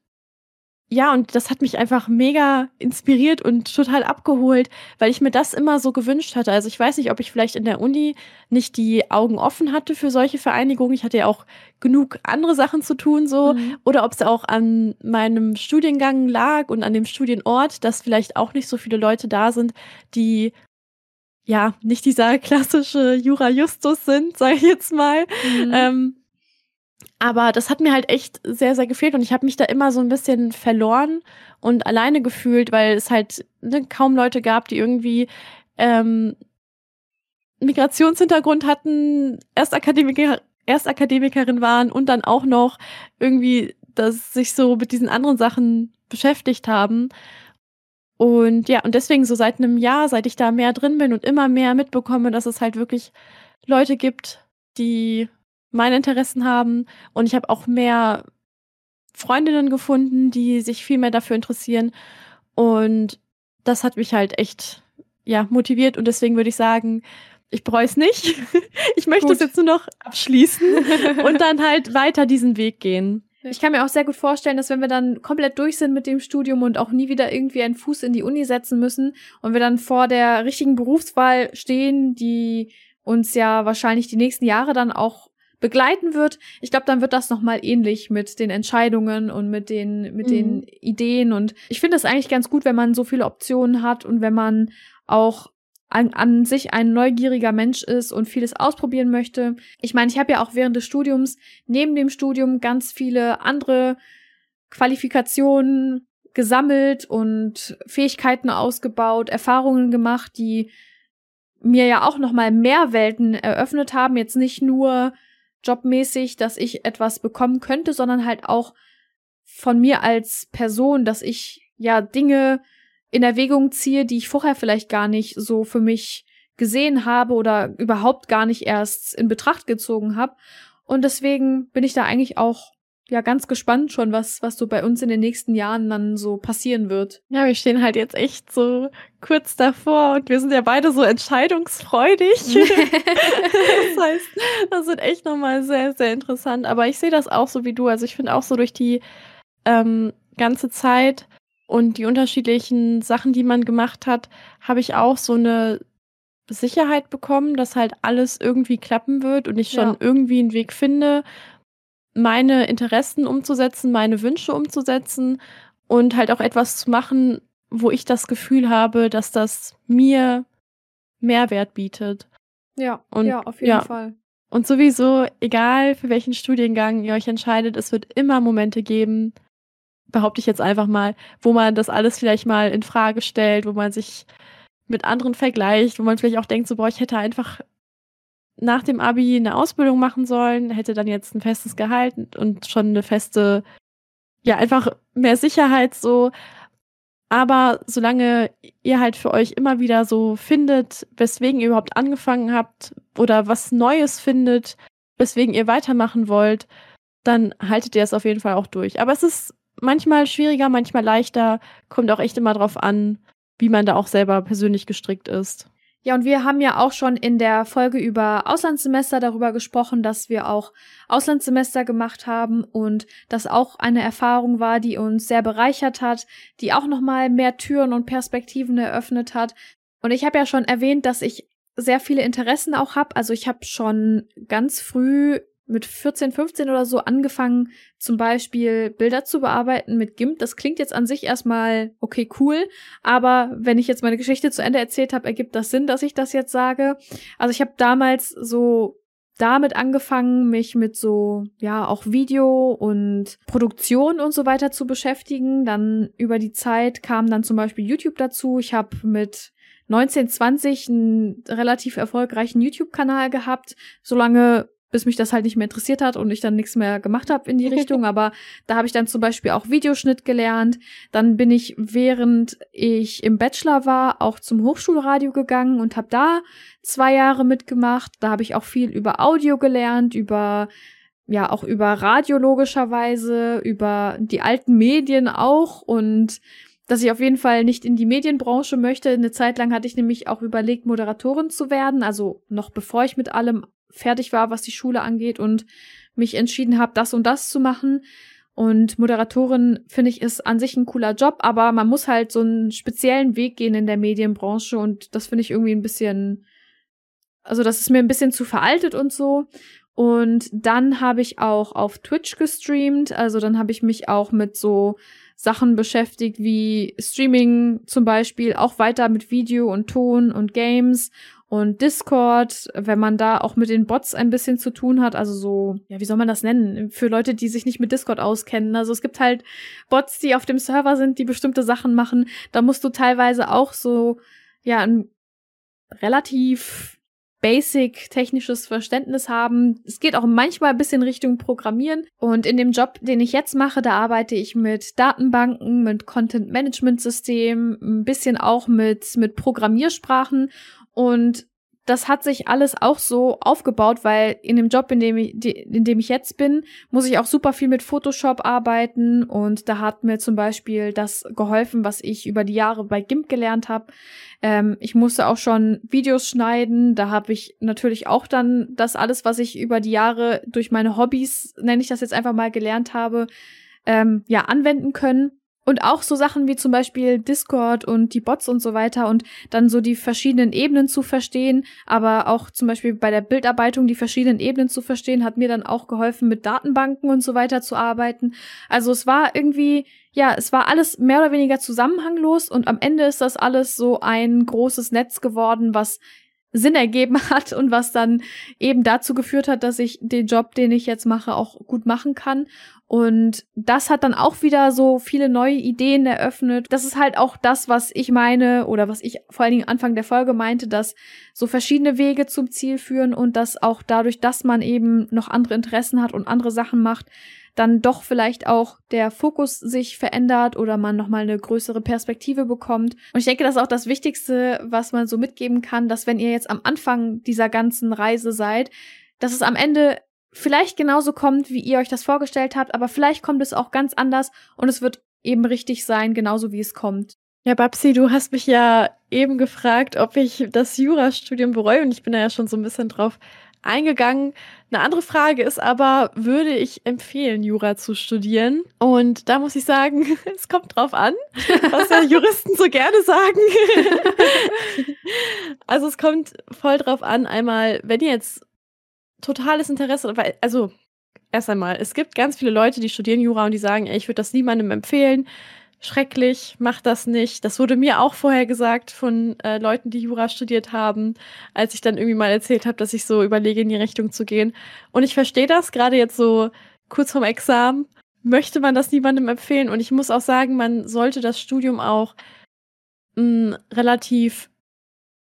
ja, und das hat mich einfach mega inspiriert und total abgeholt, weil ich mir das immer so gewünscht hatte. Also ich weiß nicht, ob ich vielleicht in der Uni nicht die Augen offen hatte für solche Vereinigungen. Ich hatte ja auch genug andere Sachen zu tun, so. Mhm. Oder ob es auch an meinem Studiengang lag und an dem Studienort, dass vielleicht auch nicht so viele Leute da sind, die ja nicht dieser klassische Jura Justus sind, sage ich jetzt mal. Mhm. Ähm, aber das hat mir halt echt sehr, sehr gefehlt und ich habe mich da immer so ein bisschen verloren und alleine gefühlt, weil es halt ne, kaum Leute gab, die irgendwie ähm, Migrationshintergrund hatten, Erstakademiker, Erstakademikerin waren und dann auch noch irgendwie, dass sich so mit diesen anderen Sachen beschäftigt haben. Und ja, und deswegen so seit einem Jahr, seit ich da mehr drin bin und immer mehr mitbekomme, dass es halt wirklich Leute gibt, die meine Interessen haben. Und ich habe auch mehr Freundinnen gefunden, die sich viel mehr dafür interessieren. Und das hat mich halt echt, ja, motiviert. Und deswegen würde ich sagen, ich bereue es nicht. Ich möchte es jetzt nur noch abschließen und dann halt weiter diesen Weg gehen. Ich kann mir auch sehr gut vorstellen, dass wenn wir dann komplett durch sind mit dem Studium und auch nie wieder irgendwie einen Fuß in die Uni setzen müssen und wir dann vor der richtigen Berufswahl stehen, die uns ja wahrscheinlich die nächsten Jahre dann auch begleiten wird. Ich glaube, dann wird das nochmal ähnlich mit den Entscheidungen und mit den, mit mhm. den Ideen. Und ich finde es eigentlich ganz gut, wenn man so viele Optionen hat und wenn man auch an, an sich ein neugieriger Mensch ist und vieles ausprobieren möchte. Ich meine, ich habe ja auch während des Studiums, neben dem Studium, ganz viele andere Qualifikationen gesammelt und Fähigkeiten ausgebaut, Erfahrungen gemacht, die mir ja auch noch mal mehr Welten eröffnet haben, jetzt nicht nur jobmäßig, dass ich etwas bekommen könnte, sondern halt auch von mir als Person, dass ich ja Dinge in Erwägung ziehe, die ich vorher vielleicht gar nicht so für mich gesehen habe oder überhaupt gar nicht erst in Betracht gezogen habe. Und deswegen bin ich da eigentlich auch ja ganz gespannt schon, was, was so bei uns in den nächsten Jahren dann so passieren wird. Ja, wir stehen halt jetzt echt so kurz davor und wir sind ja beide so entscheidungsfreudig. das heißt, das wird echt nochmal sehr, sehr interessant. Aber ich sehe das auch so wie du. Also ich finde auch so durch die ähm, ganze Zeit und die unterschiedlichen Sachen, die man gemacht hat, habe ich auch so eine Sicherheit bekommen, dass halt alles irgendwie klappen wird und ich schon ja. irgendwie einen Weg finde meine Interessen umzusetzen, meine Wünsche umzusetzen. und halt auch etwas zu machen, wo ich das Gefühl habe, dass das mir Mehrwert bietet. Ja, und, ja, auf jeden ja. Fall. Und sowieso, egal für welchen Studiengang ihr euch entscheidet, es wird immer Momente geben, behaupte ich jetzt einfach mal, wo man das alles vielleicht mal in Frage stellt, wo man sich mit anderen vergleicht, wo man vielleicht auch denkt, so, boah, ich hätte einfach nach dem Abi eine Ausbildung machen sollen, hätte dann jetzt ein festes Gehalt und schon eine feste, ja, einfach mehr Sicherheit so. Aber solange ihr halt für euch immer wieder so findet, weswegen ihr überhaupt angefangen habt oder was Neues findet, weswegen ihr weitermachen wollt, dann haltet ihr es auf jeden Fall auch durch. Aber es ist manchmal schwieriger, manchmal leichter, kommt auch echt immer drauf an, wie man da auch selber persönlich gestrickt ist. Ja, und wir haben ja auch schon in der Folge über Auslandssemester darüber gesprochen, dass wir auch Auslandssemester gemacht haben und das auch eine Erfahrung war, die uns sehr bereichert hat, die auch nochmal mehr Türen und Perspektiven eröffnet hat. Und ich habe ja schon erwähnt, dass ich sehr viele Interessen auch habe. Also ich habe schon ganz früh mit 14, 15 oder so angefangen, zum Beispiel Bilder zu bearbeiten mit GIMP. Das klingt jetzt an sich erstmal okay, cool, aber wenn ich jetzt meine Geschichte zu Ende erzählt habe, ergibt das Sinn, dass ich das jetzt sage. Also ich habe damals so damit angefangen, mich mit so, ja, auch Video und Produktion und so weiter zu beschäftigen. Dann über die Zeit kam dann zum Beispiel YouTube dazu. Ich habe mit 1920 einen relativ erfolgreichen YouTube-Kanal gehabt. Solange bis mich das halt nicht mehr interessiert hat und ich dann nichts mehr gemacht habe in die Richtung. Aber da habe ich dann zum Beispiel auch Videoschnitt gelernt. Dann bin ich, während ich im Bachelor war, auch zum Hochschulradio gegangen und habe da zwei Jahre mitgemacht. Da habe ich auch viel über Audio gelernt, über ja auch über Radio logischerweise, über die alten Medien auch und dass ich auf jeden Fall nicht in die Medienbranche möchte. Eine Zeit lang hatte ich nämlich auch überlegt, Moderatorin zu werden, also noch bevor ich mit allem fertig war, was die Schule angeht und mich entschieden habe, das und das zu machen. Und Moderatorin finde ich ist an sich ein cooler Job, aber man muss halt so einen speziellen Weg gehen in der Medienbranche und das finde ich irgendwie ein bisschen, also das ist mir ein bisschen zu veraltet und so. Und dann habe ich auch auf Twitch gestreamt, also dann habe ich mich auch mit so Sachen beschäftigt wie Streaming zum Beispiel, auch weiter mit Video und Ton und Games und Discord, wenn man da auch mit den Bots ein bisschen zu tun hat, also so, ja, wie soll man das nennen? Für Leute, die sich nicht mit Discord auskennen. Also es gibt halt Bots, die auf dem Server sind, die bestimmte Sachen machen. Da musst du teilweise auch so, ja, ein relativ basic technisches Verständnis haben. Es geht auch manchmal ein bisschen Richtung Programmieren. Und in dem Job, den ich jetzt mache, da arbeite ich mit Datenbanken, mit Content Management System, ein bisschen auch mit, mit Programmiersprachen. Und das hat sich alles auch so aufgebaut, weil in dem Job, in dem ich, in dem ich jetzt bin, muss ich auch super viel mit Photoshop arbeiten und da hat mir zum Beispiel das geholfen, was ich über die Jahre bei GIMP gelernt habe. Ähm, ich musste auch schon Videos schneiden, da habe ich natürlich auch dann das alles, was ich über die Jahre durch meine Hobbys, nenne ich das jetzt einfach mal, gelernt habe, ähm, ja, anwenden können. Und auch so Sachen wie zum Beispiel Discord und die Bots und so weiter und dann so die verschiedenen Ebenen zu verstehen, aber auch zum Beispiel bei der Bildarbeitung die verschiedenen Ebenen zu verstehen, hat mir dann auch geholfen, mit Datenbanken und so weiter zu arbeiten. Also es war irgendwie, ja, es war alles mehr oder weniger zusammenhanglos und am Ende ist das alles so ein großes Netz geworden, was Sinn ergeben hat und was dann eben dazu geführt hat, dass ich den Job, den ich jetzt mache, auch gut machen kann. Und das hat dann auch wieder so viele neue Ideen eröffnet. Das ist halt auch das, was ich meine oder was ich vor allen Dingen Anfang der Folge meinte, dass so verschiedene Wege zum Ziel führen und dass auch dadurch, dass man eben noch andere Interessen hat und andere Sachen macht, dann doch vielleicht auch der Fokus sich verändert oder man nochmal eine größere Perspektive bekommt. Und ich denke, das ist auch das Wichtigste, was man so mitgeben kann, dass wenn ihr jetzt am Anfang dieser ganzen Reise seid, dass es am Ende vielleicht genauso kommt, wie ihr euch das vorgestellt habt, aber vielleicht kommt es auch ganz anders und es wird eben richtig sein, genauso wie es kommt. Ja, Babsi, du hast mich ja eben gefragt, ob ich das Jurastudium bereue und ich bin da ja schon so ein bisschen drauf eingegangen. Eine andere Frage ist aber, würde ich empfehlen, Jura zu studieren? Und da muss ich sagen, es kommt drauf an, was ja Juristen so gerne sagen. also es kommt voll drauf an, einmal, wenn ihr jetzt totales Interesse, also erst einmal, es gibt ganz viele Leute, die studieren Jura und die sagen, ey, ich würde das niemandem empfehlen. Schrecklich, macht das nicht. Das wurde mir auch vorher gesagt von äh, Leuten, die Jura studiert haben, als ich dann irgendwie mal erzählt habe, dass ich so überlege, in die Richtung zu gehen. Und ich verstehe das gerade jetzt so kurz vorm Examen, möchte man das niemandem empfehlen. Und ich muss auch sagen, man sollte das Studium auch mh, mm, relativ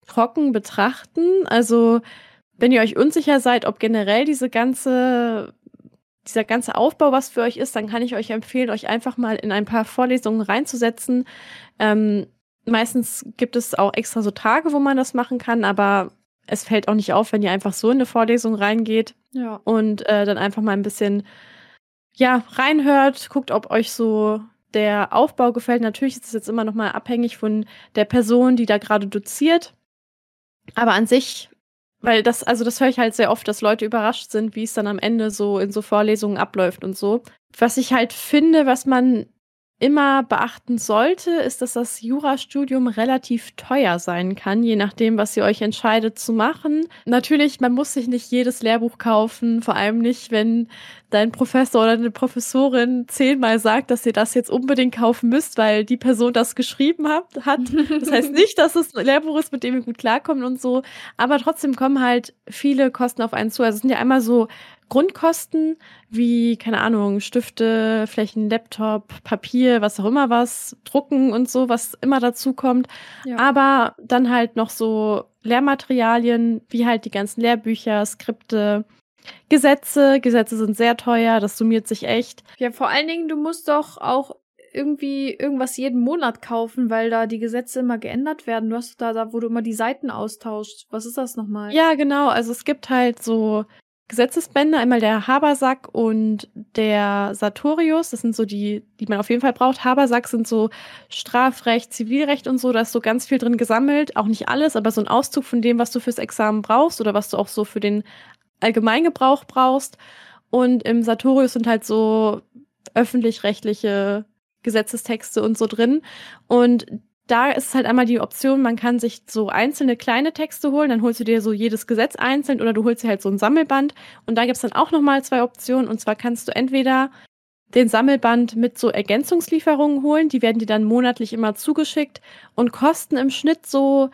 trocken betrachten. Also wenn ihr euch unsicher seid, ob generell diese ganze dieser ganze Aufbau was für euch ist, dann kann ich euch empfehlen, euch einfach mal in ein paar Vorlesungen reinzusetzen. Ähm, meistens gibt es auch extra so Tage, wo man das machen kann, aber es fällt auch nicht auf, wenn ihr einfach so in eine Vorlesung reingeht ja. und äh, dann einfach mal ein bisschen ja reinhört, guckt, ob euch so der Aufbau gefällt. Natürlich ist es jetzt immer noch mal abhängig von der Person, die da gerade doziert. Aber an sich weil das, also das höre ich halt sehr oft, dass Leute überrascht sind, wie es dann am Ende so in so Vorlesungen abläuft und so. Was ich halt finde, was man immer beachten sollte, ist, dass das Jurastudium relativ teuer sein kann, je nachdem, was ihr euch entscheidet zu machen. Natürlich, man muss sich nicht jedes Lehrbuch kaufen, vor allem nicht, wenn dein Professor oder eine Professorin zehnmal sagt, dass ihr das jetzt unbedingt kaufen müsst, weil die Person das geschrieben hat. hat. Das heißt nicht, dass es ein Lehrbuch ist, mit dem ihr gut klarkommt und so, aber trotzdem kommen halt viele Kosten auf einen zu. Also es sind ja einmal so Grundkosten wie, keine Ahnung, Stifte, Flächen, Laptop, Papier, was auch immer was, Drucken und so, was immer dazu kommt. Ja. Aber dann halt noch so Lehrmaterialien, wie halt die ganzen Lehrbücher, Skripte, Gesetze. Gesetze sind sehr teuer, das summiert sich echt. Ja, vor allen Dingen, du musst doch auch irgendwie irgendwas jeden Monat kaufen, weil da die Gesetze immer geändert werden. Du hast da, da, wo du immer die Seiten austauscht. Was ist das nochmal? Ja, genau. Also es gibt halt so Gesetzesbände, einmal der Habersack und der Sartorius. Das sind so die, die man auf jeden Fall braucht. Habersack sind so Strafrecht, Zivilrecht und so. Da ist so ganz viel drin gesammelt. Auch nicht alles, aber so ein Auszug von dem, was du fürs Examen brauchst oder was du auch so für den Allgemeingebrauch brauchst. Und im Sartorius sind halt so öffentlich-rechtliche Gesetzestexte und so drin. Und da ist halt einmal die Option, man kann sich so einzelne kleine Texte holen, dann holst du dir so jedes Gesetz einzeln oder du holst dir halt so ein Sammelband. Und da gibt's dann auch nochmal zwei Optionen. Und zwar kannst du entweder den Sammelband mit so Ergänzungslieferungen holen, die werden dir dann monatlich immer zugeschickt und kosten im Schnitt so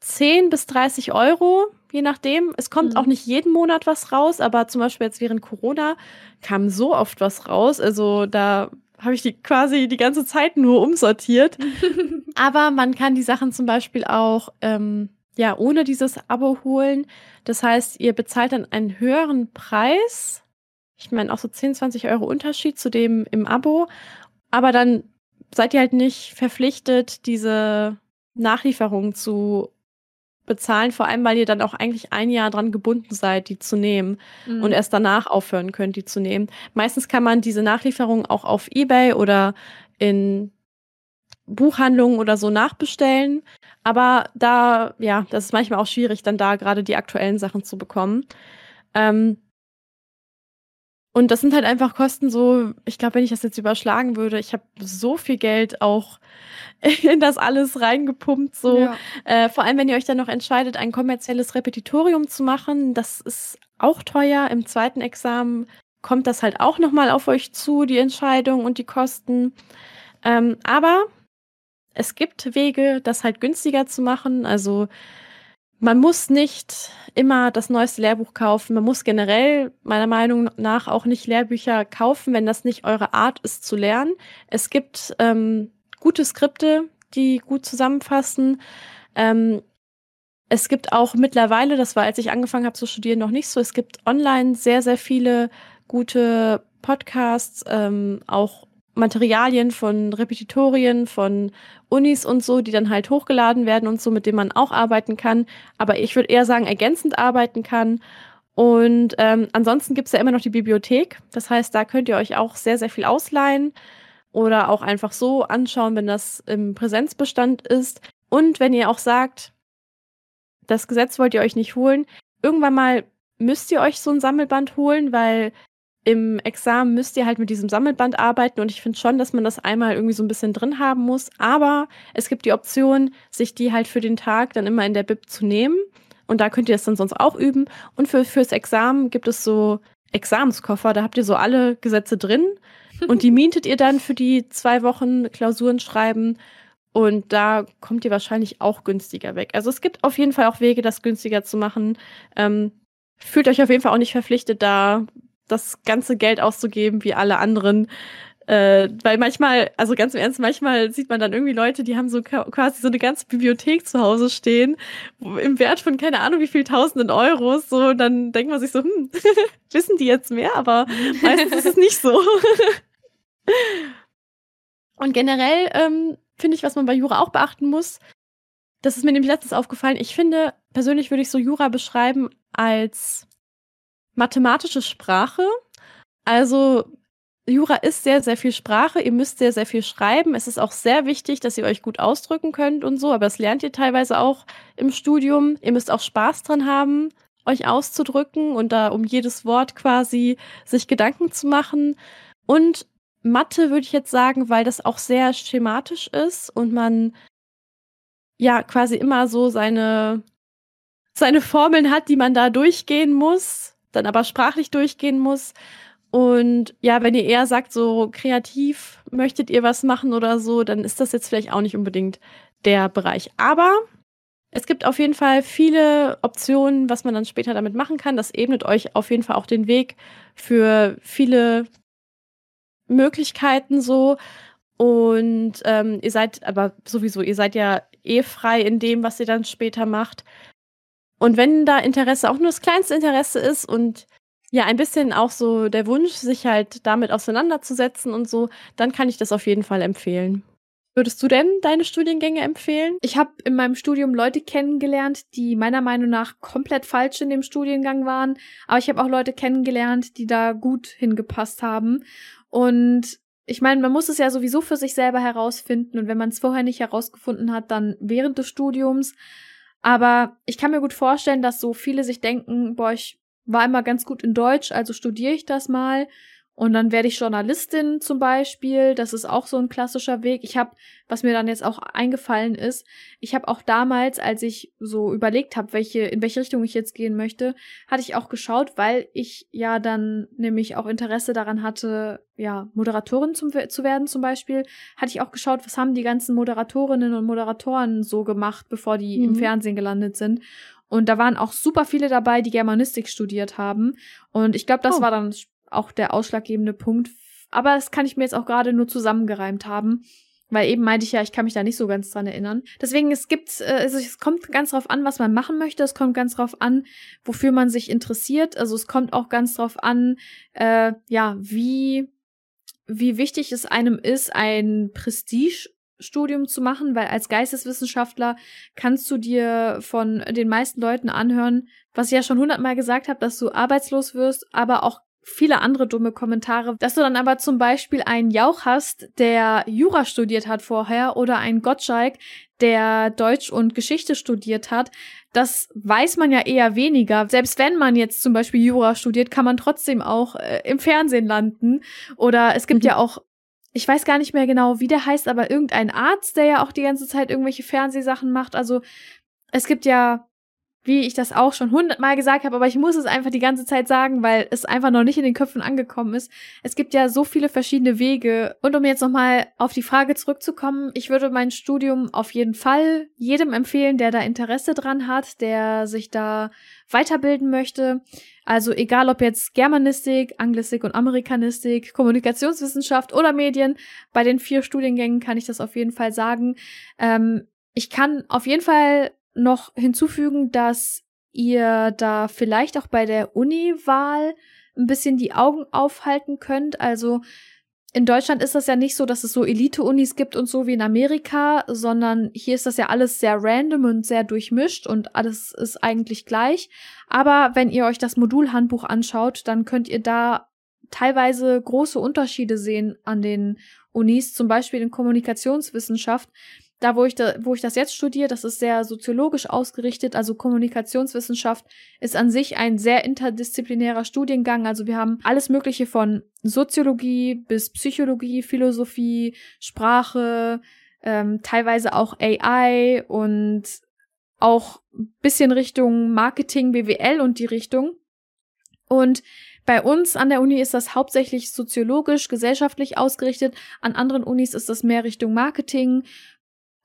10 bis 30 Euro, je nachdem. Es kommt mhm. auch nicht jeden Monat was raus, aber zum Beispiel jetzt während Corona kam so oft was raus. Also da habe ich die quasi die ganze Zeit nur umsortiert. Aber man kann die Sachen zum Beispiel auch ähm, ja ohne dieses Abo holen. Das heißt, ihr bezahlt dann einen höheren Preis. Ich meine auch so 10, 20 Euro Unterschied zu dem im Abo. Aber dann seid ihr halt nicht verpflichtet, diese Nachlieferung zu bezahlen, vor allem weil ihr dann auch eigentlich ein Jahr dran gebunden seid, die zu nehmen mhm. und erst danach aufhören könnt, die zu nehmen. Meistens kann man diese Nachlieferung auch auf eBay oder in Buchhandlungen oder so nachbestellen, aber da, ja, das ist manchmal auch schwierig, dann da gerade die aktuellen Sachen zu bekommen. Ähm, und das sind halt einfach Kosten so, ich glaube, wenn ich das jetzt überschlagen würde, ich habe so viel Geld auch in das alles reingepumpt. So. Ja. Äh, vor allem, wenn ihr euch dann noch entscheidet, ein kommerzielles Repetitorium zu machen, das ist auch teuer. Im zweiten Examen kommt das halt auch nochmal auf euch zu, die Entscheidung und die Kosten. Ähm, aber es gibt Wege, das halt günstiger zu machen. Also man muss nicht immer das neueste Lehrbuch kaufen. Man muss generell meiner Meinung nach auch nicht Lehrbücher kaufen, wenn das nicht eure Art ist zu lernen. Es gibt ähm, gute Skripte, die gut zusammenfassen. Ähm, es gibt auch mittlerweile, das war als ich angefangen habe zu studieren, noch nicht so, es gibt online sehr, sehr viele gute Podcasts, ähm, auch Materialien von Repetitorien, von Unis und so, die dann halt hochgeladen werden und so, mit denen man auch arbeiten kann. Aber ich würde eher sagen, ergänzend arbeiten kann. Und ähm, ansonsten gibt's ja immer noch die Bibliothek. Das heißt, da könnt ihr euch auch sehr, sehr viel ausleihen oder auch einfach so anschauen, wenn das im Präsenzbestand ist. Und wenn ihr auch sagt, das Gesetz wollt ihr euch nicht holen, irgendwann mal müsst ihr euch so ein Sammelband holen, weil im Examen müsst ihr halt mit diesem Sammelband arbeiten und ich finde schon, dass man das einmal irgendwie so ein bisschen drin haben muss. Aber es gibt die Option, sich die halt für den Tag dann immer in der Bib zu nehmen. Und da könnt ihr es dann sonst auch üben. Und für, fürs Examen gibt es so Examenskoffer, da habt ihr so alle Gesetze drin. und die mietet ihr dann für die zwei Wochen Klausuren schreiben. Und da kommt ihr wahrscheinlich auch günstiger weg. Also es gibt auf jeden Fall auch Wege, das günstiger zu machen. Ähm, fühlt euch auf jeden Fall auch nicht verpflichtet, da das ganze Geld auszugeben wie alle anderen. Äh, weil manchmal, also ganz im Ernst, manchmal sieht man dann irgendwie Leute, die haben so quasi so eine ganze Bibliothek zu Hause stehen, im Wert von keine Ahnung wie viel tausenden Euros. So, dann denkt man sich so, hm, wissen die jetzt mehr? Aber meistens ist es nicht so. Und generell ähm, finde ich, was man bei Jura auch beachten muss, das ist mir nämlich letztens aufgefallen. Ich finde, persönlich würde ich so Jura beschreiben als mathematische Sprache. Also Jura ist sehr, sehr viel Sprache. Ihr müsst sehr, sehr viel schreiben. Es ist auch sehr wichtig, dass ihr euch gut ausdrücken könnt und so. Aber das lernt ihr teilweise auch im Studium. Ihr müsst auch Spaß dran haben, euch auszudrücken und da um jedes Wort quasi sich Gedanken zu machen. Und Mathe würde ich jetzt sagen, weil das auch sehr schematisch ist und man ja quasi immer so seine, seine Formeln hat, die man da durchgehen muss, dann aber sprachlich durchgehen muss. Und ja, wenn ihr eher sagt, so kreativ möchtet ihr was machen oder so, dann ist das jetzt vielleicht auch nicht unbedingt der Bereich. Aber es gibt auf jeden Fall viele Optionen, was man dann später damit machen kann. Das ebnet euch auf jeden Fall auch den Weg für viele Möglichkeiten so. Und ähm, ihr seid aber sowieso, ihr seid ja eh frei in dem, was ihr dann später macht. Und wenn da Interesse auch nur das kleinste Interesse ist und ja, ein bisschen auch so der Wunsch, sich halt damit auseinanderzusetzen und so, dann kann ich das auf jeden Fall empfehlen. Würdest du denn deine Studiengänge empfehlen? Ich habe in meinem Studium Leute kennengelernt, die meiner Meinung nach komplett falsch in dem Studiengang waren, aber ich habe auch Leute kennengelernt, die da gut hingepasst haben. Und ich meine, man muss es ja sowieso für sich selber herausfinden und wenn man es vorher nicht herausgefunden hat, dann während des Studiums. Aber ich kann mir gut vorstellen, dass so viele sich denken, boah, ich war immer ganz gut in Deutsch, also studiere ich das mal. Und dann werde ich Journalistin zum Beispiel. Das ist auch so ein klassischer Weg. Ich habe, was mir dann jetzt auch eingefallen ist, ich habe auch damals, als ich so überlegt habe, welche, in welche Richtung ich jetzt gehen möchte, hatte ich auch geschaut, weil ich ja dann nämlich auch Interesse daran hatte, ja, Moderatorin zum, zu werden zum Beispiel, hatte ich auch geschaut, was haben die ganzen Moderatorinnen und Moderatoren so gemacht, bevor die mhm. im Fernsehen gelandet sind. Und da waren auch super viele dabei, die Germanistik studiert haben. Und ich glaube, das oh. war dann auch der ausschlaggebende Punkt. Aber das kann ich mir jetzt auch gerade nur zusammengereimt haben. Weil eben meinte ich ja, ich kann mich da nicht so ganz dran erinnern. Deswegen, es gibt, also es kommt ganz drauf an, was man machen möchte. Es kommt ganz drauf an, wofür man sich interessiert. Also es kommt auch ganz drauf an, äh, ja, wie, wie wichtig es einem ist, ein Prestige Studium zu machen, weil als Geisteswissenschaftler kannst du dir von den meisten Leuten anhören, was ich ja schon hundertmal gesagt habe, dass du arbeitslos wirst, aber auch viele andere dumme Kommentare, dass du dann aber zum Beispiel einen Jauch hast, der Jura studiert hat vorher oder einen Gottschalk, der Deutsch und Geschichte studiert hat, das weiß man ja eher weniger. Selbst wenn man jetzt zum Beispiel Jura studiert, kann man trotzdem auch äh, im Fernsehen landen. Oder es gibt mhm. ja auch ich weiß gar nicht mehr genau, wie der heißt, aber irgendein Arzt, der ja auch die ganze Zeit irgendwelche Fernsehsachen macht. Also es gibt ja, wie ich das auch schon hundertmal gesagt habe, aber ich muss es einfach die ganze Zeit sagen, weil es einfach noch nicht in den Köpfen angekommen ist. Es gibt ja so viele verschiedene Wege. Und um jetzt nochmal auf die Frage zurückzukommen, ich würde mein Studium auf jeden Fall jedem empfehlen, der da Interesse dran hat, der sich da weiterbilden möchte. Also egal ob jetzt Germanistik, Anglistik und Amerikanistik, Kommunikationswissenschaft oder Medien, bei den vier Studiengängen kann ich das auf jeden Fall sagen. Ähm, ich kann auf jeden Fall noch hinzufügen, dass ihr da vielleicht auch bei der Uni-Wahl ein bisschen die Augen aufhalten könnt. Also in Deutschland ist das ja nicht so, dass es so Elite-Unis gibt und so wie in Amerika, sondern hier ist das ja alles sehr random und sehr durchmischt und alles ist eigentlich gleich. Aber wenn ihr euch das Modulhandbuch anschaut, dann könnt ihr da teilweise große Unterschiede sehen an den Unis, zum Beispiel in Kommunikationswissenschaft da, wo ich, da, wo ich das jetzt studiere, das ist sehr soziologisch ausgerichtet. Also Kommunikationswissenschaft ist an sich ein sehr interdisziplinärer Studiengang. Also wir haben alles Mögliche von Soziologie bis Psychologie, Philosophie, Sprache, ähm, teilweise auch AI und auch bisschen Richtung Marketing, BWL und die Richtung. Und Bei uns an der Uni ist das hauptsächlich soziologisch, gesellschaftlich ausgerichtet. An anderen Unis ist das mehr Richtung Marketing,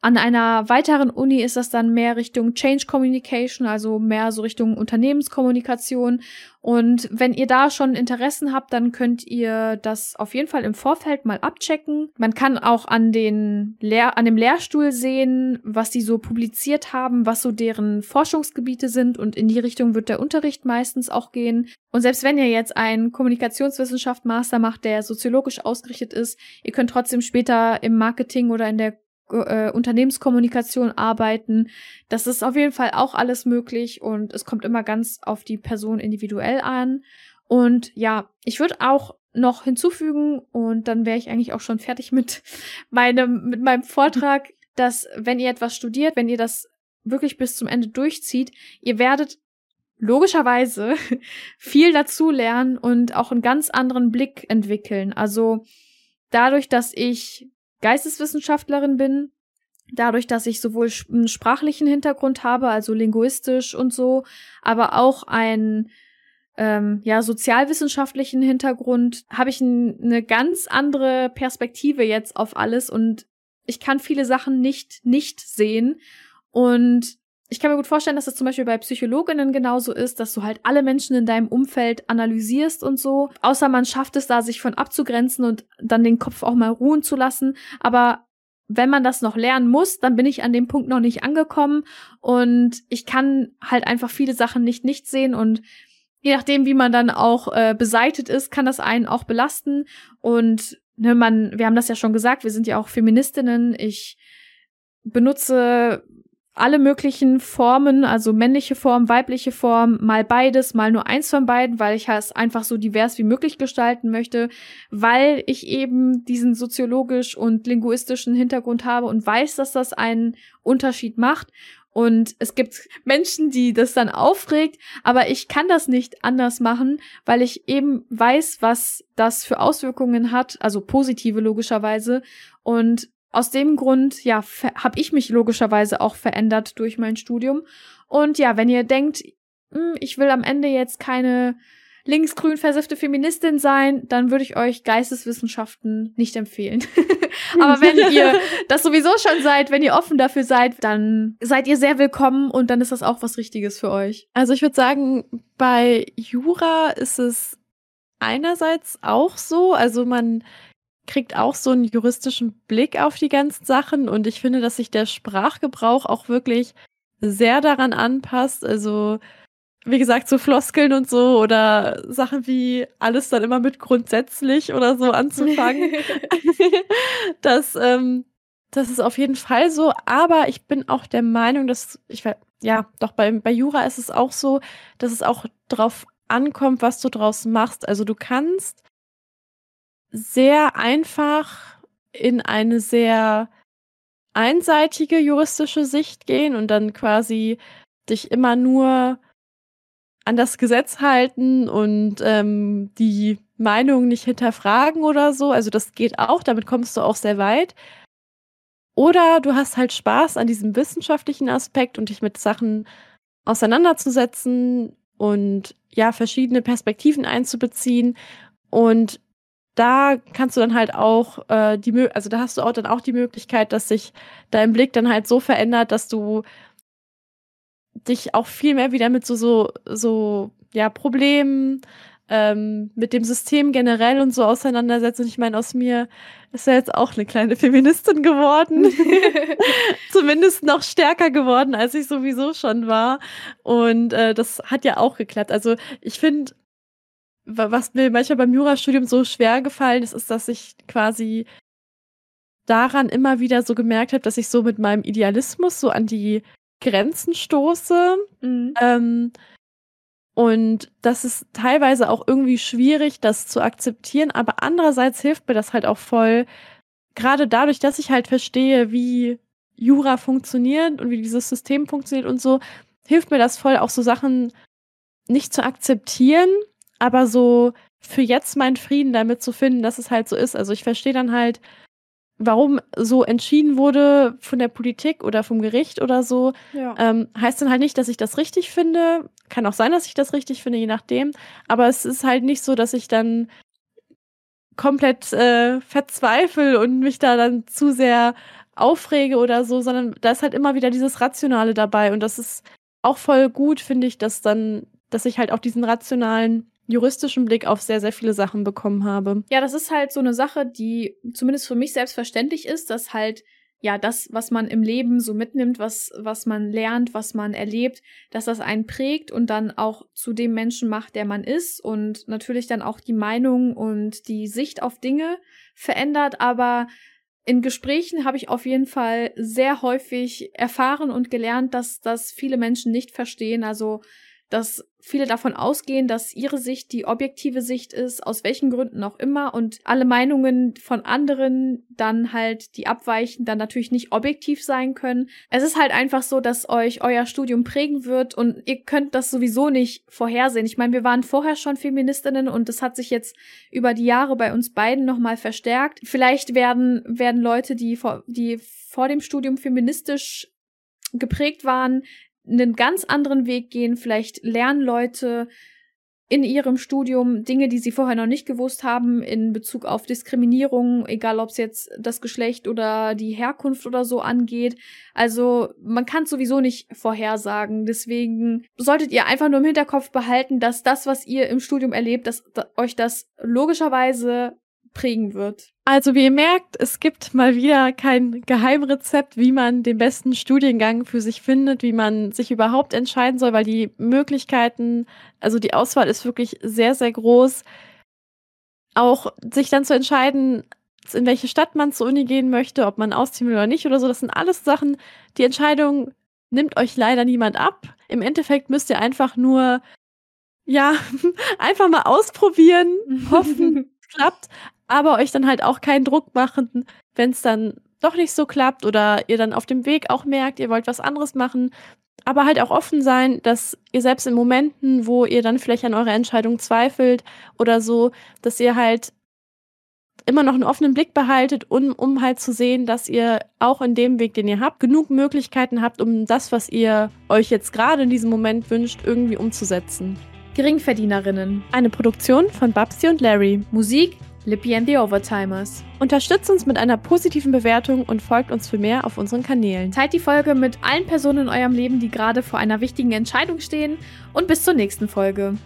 an einer weiteren Uni ist das dann mehr Richtung Change Communication, also mehr so Richtung Unternehmenskommunikation. Und wenn ihr da schon Interessen habt, dann könnt ihr das auf jeden Fall im Vorfeld mal abchecken. Man kann auch an den Lehr an dem Lehrstuhl sehen, was die so publiziert haben, was so deren Forschungsgebiete sind und in die Richtung wird der Unterricht meistens auch gehen. Und selbst wenn ihr jetzt einen Kommunikationswissenschaft Master macht, der soziologisch ausgerichtet ist, ihr könnt trotzdem später im Marketing oder in der äh, Unternehmenskommunikation arbeiten. Das ist auf jeden Fall auch alles möglich und es kommt immer ganz auf die Person individuell an. Und ja, ich würde auch noch hinzufügen und dann wäre ich eigentlich auch schon fertig mit meinem mit meinem Vortrag, dass wenn ihr etwas studiert, wenn ihr das wirklich bis zum Ende durchzieht, ihr werdet logischerweise viel dazu lernen und auch einen ganz anderen Blick entwickeln. Also dadurch, dass ich Geisteswissenschaftlerin bin, dadurch, dass ich sowohl einen sprachlichen Hintergrund habe, also linguistisch und so, aber auch einen ähm, ja sozialwissenschaftlichen Hintergrund, habe ich eine ganz andere Perspektive jetzt auf alles und ich kann viele Sachen nicht nicht sehen. Und ich kann mir gut vorstellen, dass das zum Beispiel bei Psychologinnen genauso ist, dass du halt alle Menschen in deinem Umfeld analysierst und so. Außer man schafft es da, sich von abzugrenzen und dann den Kopf auch mal ruhen zu lassen. Aber wenn man das noch lernen muss, dann bin ich an dem Punkt noch nicht angekommen und ich kann halt einfach viele Sachen nicht nicht sehen und je nachdem, wie man dann auch äh, beseitet ist, kann das einen auch belasten und ne, man, wir haben das ja schon gesagt, wir sind ja auch Feministinnen. Ich benutze alle möglichen Formen, also männliche Form, weibliche Form, mal beides, mal nur eins von beiden, weil ich es einfach so divers wie möglich gestalten möchte, weil ich eben diesen soziologisch und linguistischen Hintergrund habe und weiß, dass das einen Unterschied macht. Und es gibt Menschen, die das dann aufregt, aber ich kann das nicht anders machen, weil ich eben weiß, was das für Auswirkungen hat, also positive logischerweise. Und aus dem Grund, ja, habe ich mich logischerweise auch verändert durch mein Studium. Und ja, wenn ihr denkt, hm, ich will am Ende jetzt keine linksgrün versiffte Feministin sein, dann würde ich euch Geisteswissenschaften nicht empfehlen. Aber wenn ihr das sowieso schon seid, wenn ihr offen dafür seid, dann seid ihr sehr willkommen und dann ist das auch was Richtiges für euch. Also ich würde sagen, bei Jura ist es einerseits auch so, also man kriegt auch so einen juristischen Blick auf die ganzen Sachen und ich finde, dass sich der Sprachgebrauch auch wirklich sehr daran anpasst. Also, wie gesagt, so Floskeln und so oder Sachen wie alles dann immer mit grundsätzlich oder so anzufangen. das, ähm, das ist auf jeden Fall so. Aber ich bin auch der Meinung, dass ich ja, doch bei, bei Jura ist es auch so, dass es auch drauf ankommt, was du draus machst. Also du kannst sehr einfach in eine sehr einseitige juristische Sicht gehen und dann quasi dich immer nur an das Gesetz halten und ähm, die Meinung nicht hinterfragen oder so. Also das geht auch, damit kommst du auch sehr weit. Oder du hast halt Spaß an diesem wissenschaftlichen Aspekt und dich mit Sachen auseinanderzusetzen und ja, verschiedene Perspektiven einzubeziehen. Und da kannst du dann halt auch äh, die also da hast du auch dann auch die Möglichkeit, dass sich dein Blick dann halt so verändert, dass du dich auch viel mehr wieder mit so so so ja Problemen ähm, mit dem System generell und so auseinandersetzt. Und ich meine, aus mir ist ja jetzt auch eine kleine Feministin geworden. Zumindest noch stärker geworden, als ich sowieso schon war. Und äh, das hat ja auch geklappt. Also ich finde, was mir manchmal beim Jurastudium so schwer gefallen ist, ist, dass ich quasi daran immer wieder so gemerkt habe, dass ich so mit meinem Idealismus so an die Grenzen stoße. Mhm. Ähm, und das ist teilweise auch irgendwie schwierig, das zu akzeptieren, aber andererseits hilft mir das halt auch voll, gerade dadurch, dass ich halt verstehe, wie Jura funktioniert und wie dieses System funktioniert und so, hilft mir das voll, auch so Sachen nicht zu akzeptieren, aber so für jetzt meinen Frieden damit zu finden, dass es halt so ist. Also ich verstehe dann halt, warum so entschieden wurde von der Politik oder vom Gericht oder so, ja. ähm, heißt dann halt nicht, dass ich das richtig finde. Kann auch sein, dass ich das richtig finde, je nachdem. Aber es ist halt nicht so, dass ich dann komplett äh, verzweifle und mich da dann zu sehr aufrege oder so, sondern da ist halt immer wieder dieses Rationale dabei. Und das ist auch voll gut, finde ich, dass dann, dass ich halt auch diesen rationalen juristischen Blick auf sehr, sehr viele Sachen bekommen habe. Ja, das ist halt so eine Sache, die zumindest für mich selbstverständlich ist, dass halt ja, das, was man im Leben so mitnimmt, was, was man lernt, was man erlebt, dass das einen prägt und dann auch zu dem Menschen macht, der man ist und natürlich dann auch die Meinung und die Sicht auf Dinge verändert. Aber in Gesprächen habe ich auf jeden Fall sehr häufig erfahren und gelernt, dass das viele Menschen nicht verstehen. Also dass viele davon ausgehen, dass ihre Sicht die objektive Sicht ist, aus welchen Gründen auch immer, und alle Meinungen von anderen dann halt, die abweichen, dann natürlich nicht objektiv sein können. Es ist halt einfach so, dass euch euer Studium prägen wird und ihr könnt das sowieso nicht vorhersehen. Ich meine, wir waren vorher schon Feministinnen und das hat sich jetzt über die Jahre bei uns beiden nochmal verstärkt. Vielleicht werden, werden Leute, die vor, die vor dem Studium feministisch geprägt waren, einen ganz anderen Weg gehen. Vielleicht lernen Leute in ihrem Studium Dinge, die sie vorher noch nicht gewusst haben in Bezug auf Diskriminierung, egal ob es jetzt das Geschlecht oder die Herkunft oder so angeht. Also man kann sowieso nicht vorhersagen. Deswegen solltet ihr einfach nur im Hinterkopf behalten, dass das, was ihr im Studium erlebt, dass, euch das logischerweise prägen wird. Also wie ihr merkt, es gibt mal wieder kein Geheimrezept, wie man den besten Studiengang für sich findet, wie man sich überhaupt entscheiden soll, weil die Möglichkeiten, also die Auswahl ist wirklich sehr, sehr groß. Auch sich dann zu entscheiden, in welche Stadt man zur Uni gehen möchte, ob man ausziehen will oder nicht oder so, das sind alles Sachen, die Entscheidung nimmt euch leider niemand ab. Im Endeffekt müsst ihr einfach nur ja, einfach mal ausprobieren, hoffen, klappt aber euch dann halt auch keinen Druck machen, wenn es dann doch nicht so klappt oder ihr dann auf dem Weg auch merkt, ihr wollt was anderes machen. Aber halt auch offen sein, dass ihr selbst in Momenten, wo ihr dann vielleicht an eurer Entscheidung zweifelt oder so, dass ihr halt immer noch einen offenen Blick behaltet, um, um halt zu sehen, dass ihr auch in dem Weg, den ihr habt, genug Möglichkeiten habt, um das, was ihr euch jetzt gerade in diesem Moment wünscht, irgendwie umzusetzen. Geringverdienerinnen. Eine Produktion von Babsi und Larry. Musik Lippy and the Overtimers. Unterstützt uns mit einer positiven Bewertung und folgt uns für mehr auf unseren Kanälen. Teilt die Folge mit allen Personen in eurem Leben, die gerade vor einer wichtigen Entscheidung stehen und bis zur nächsten Folge.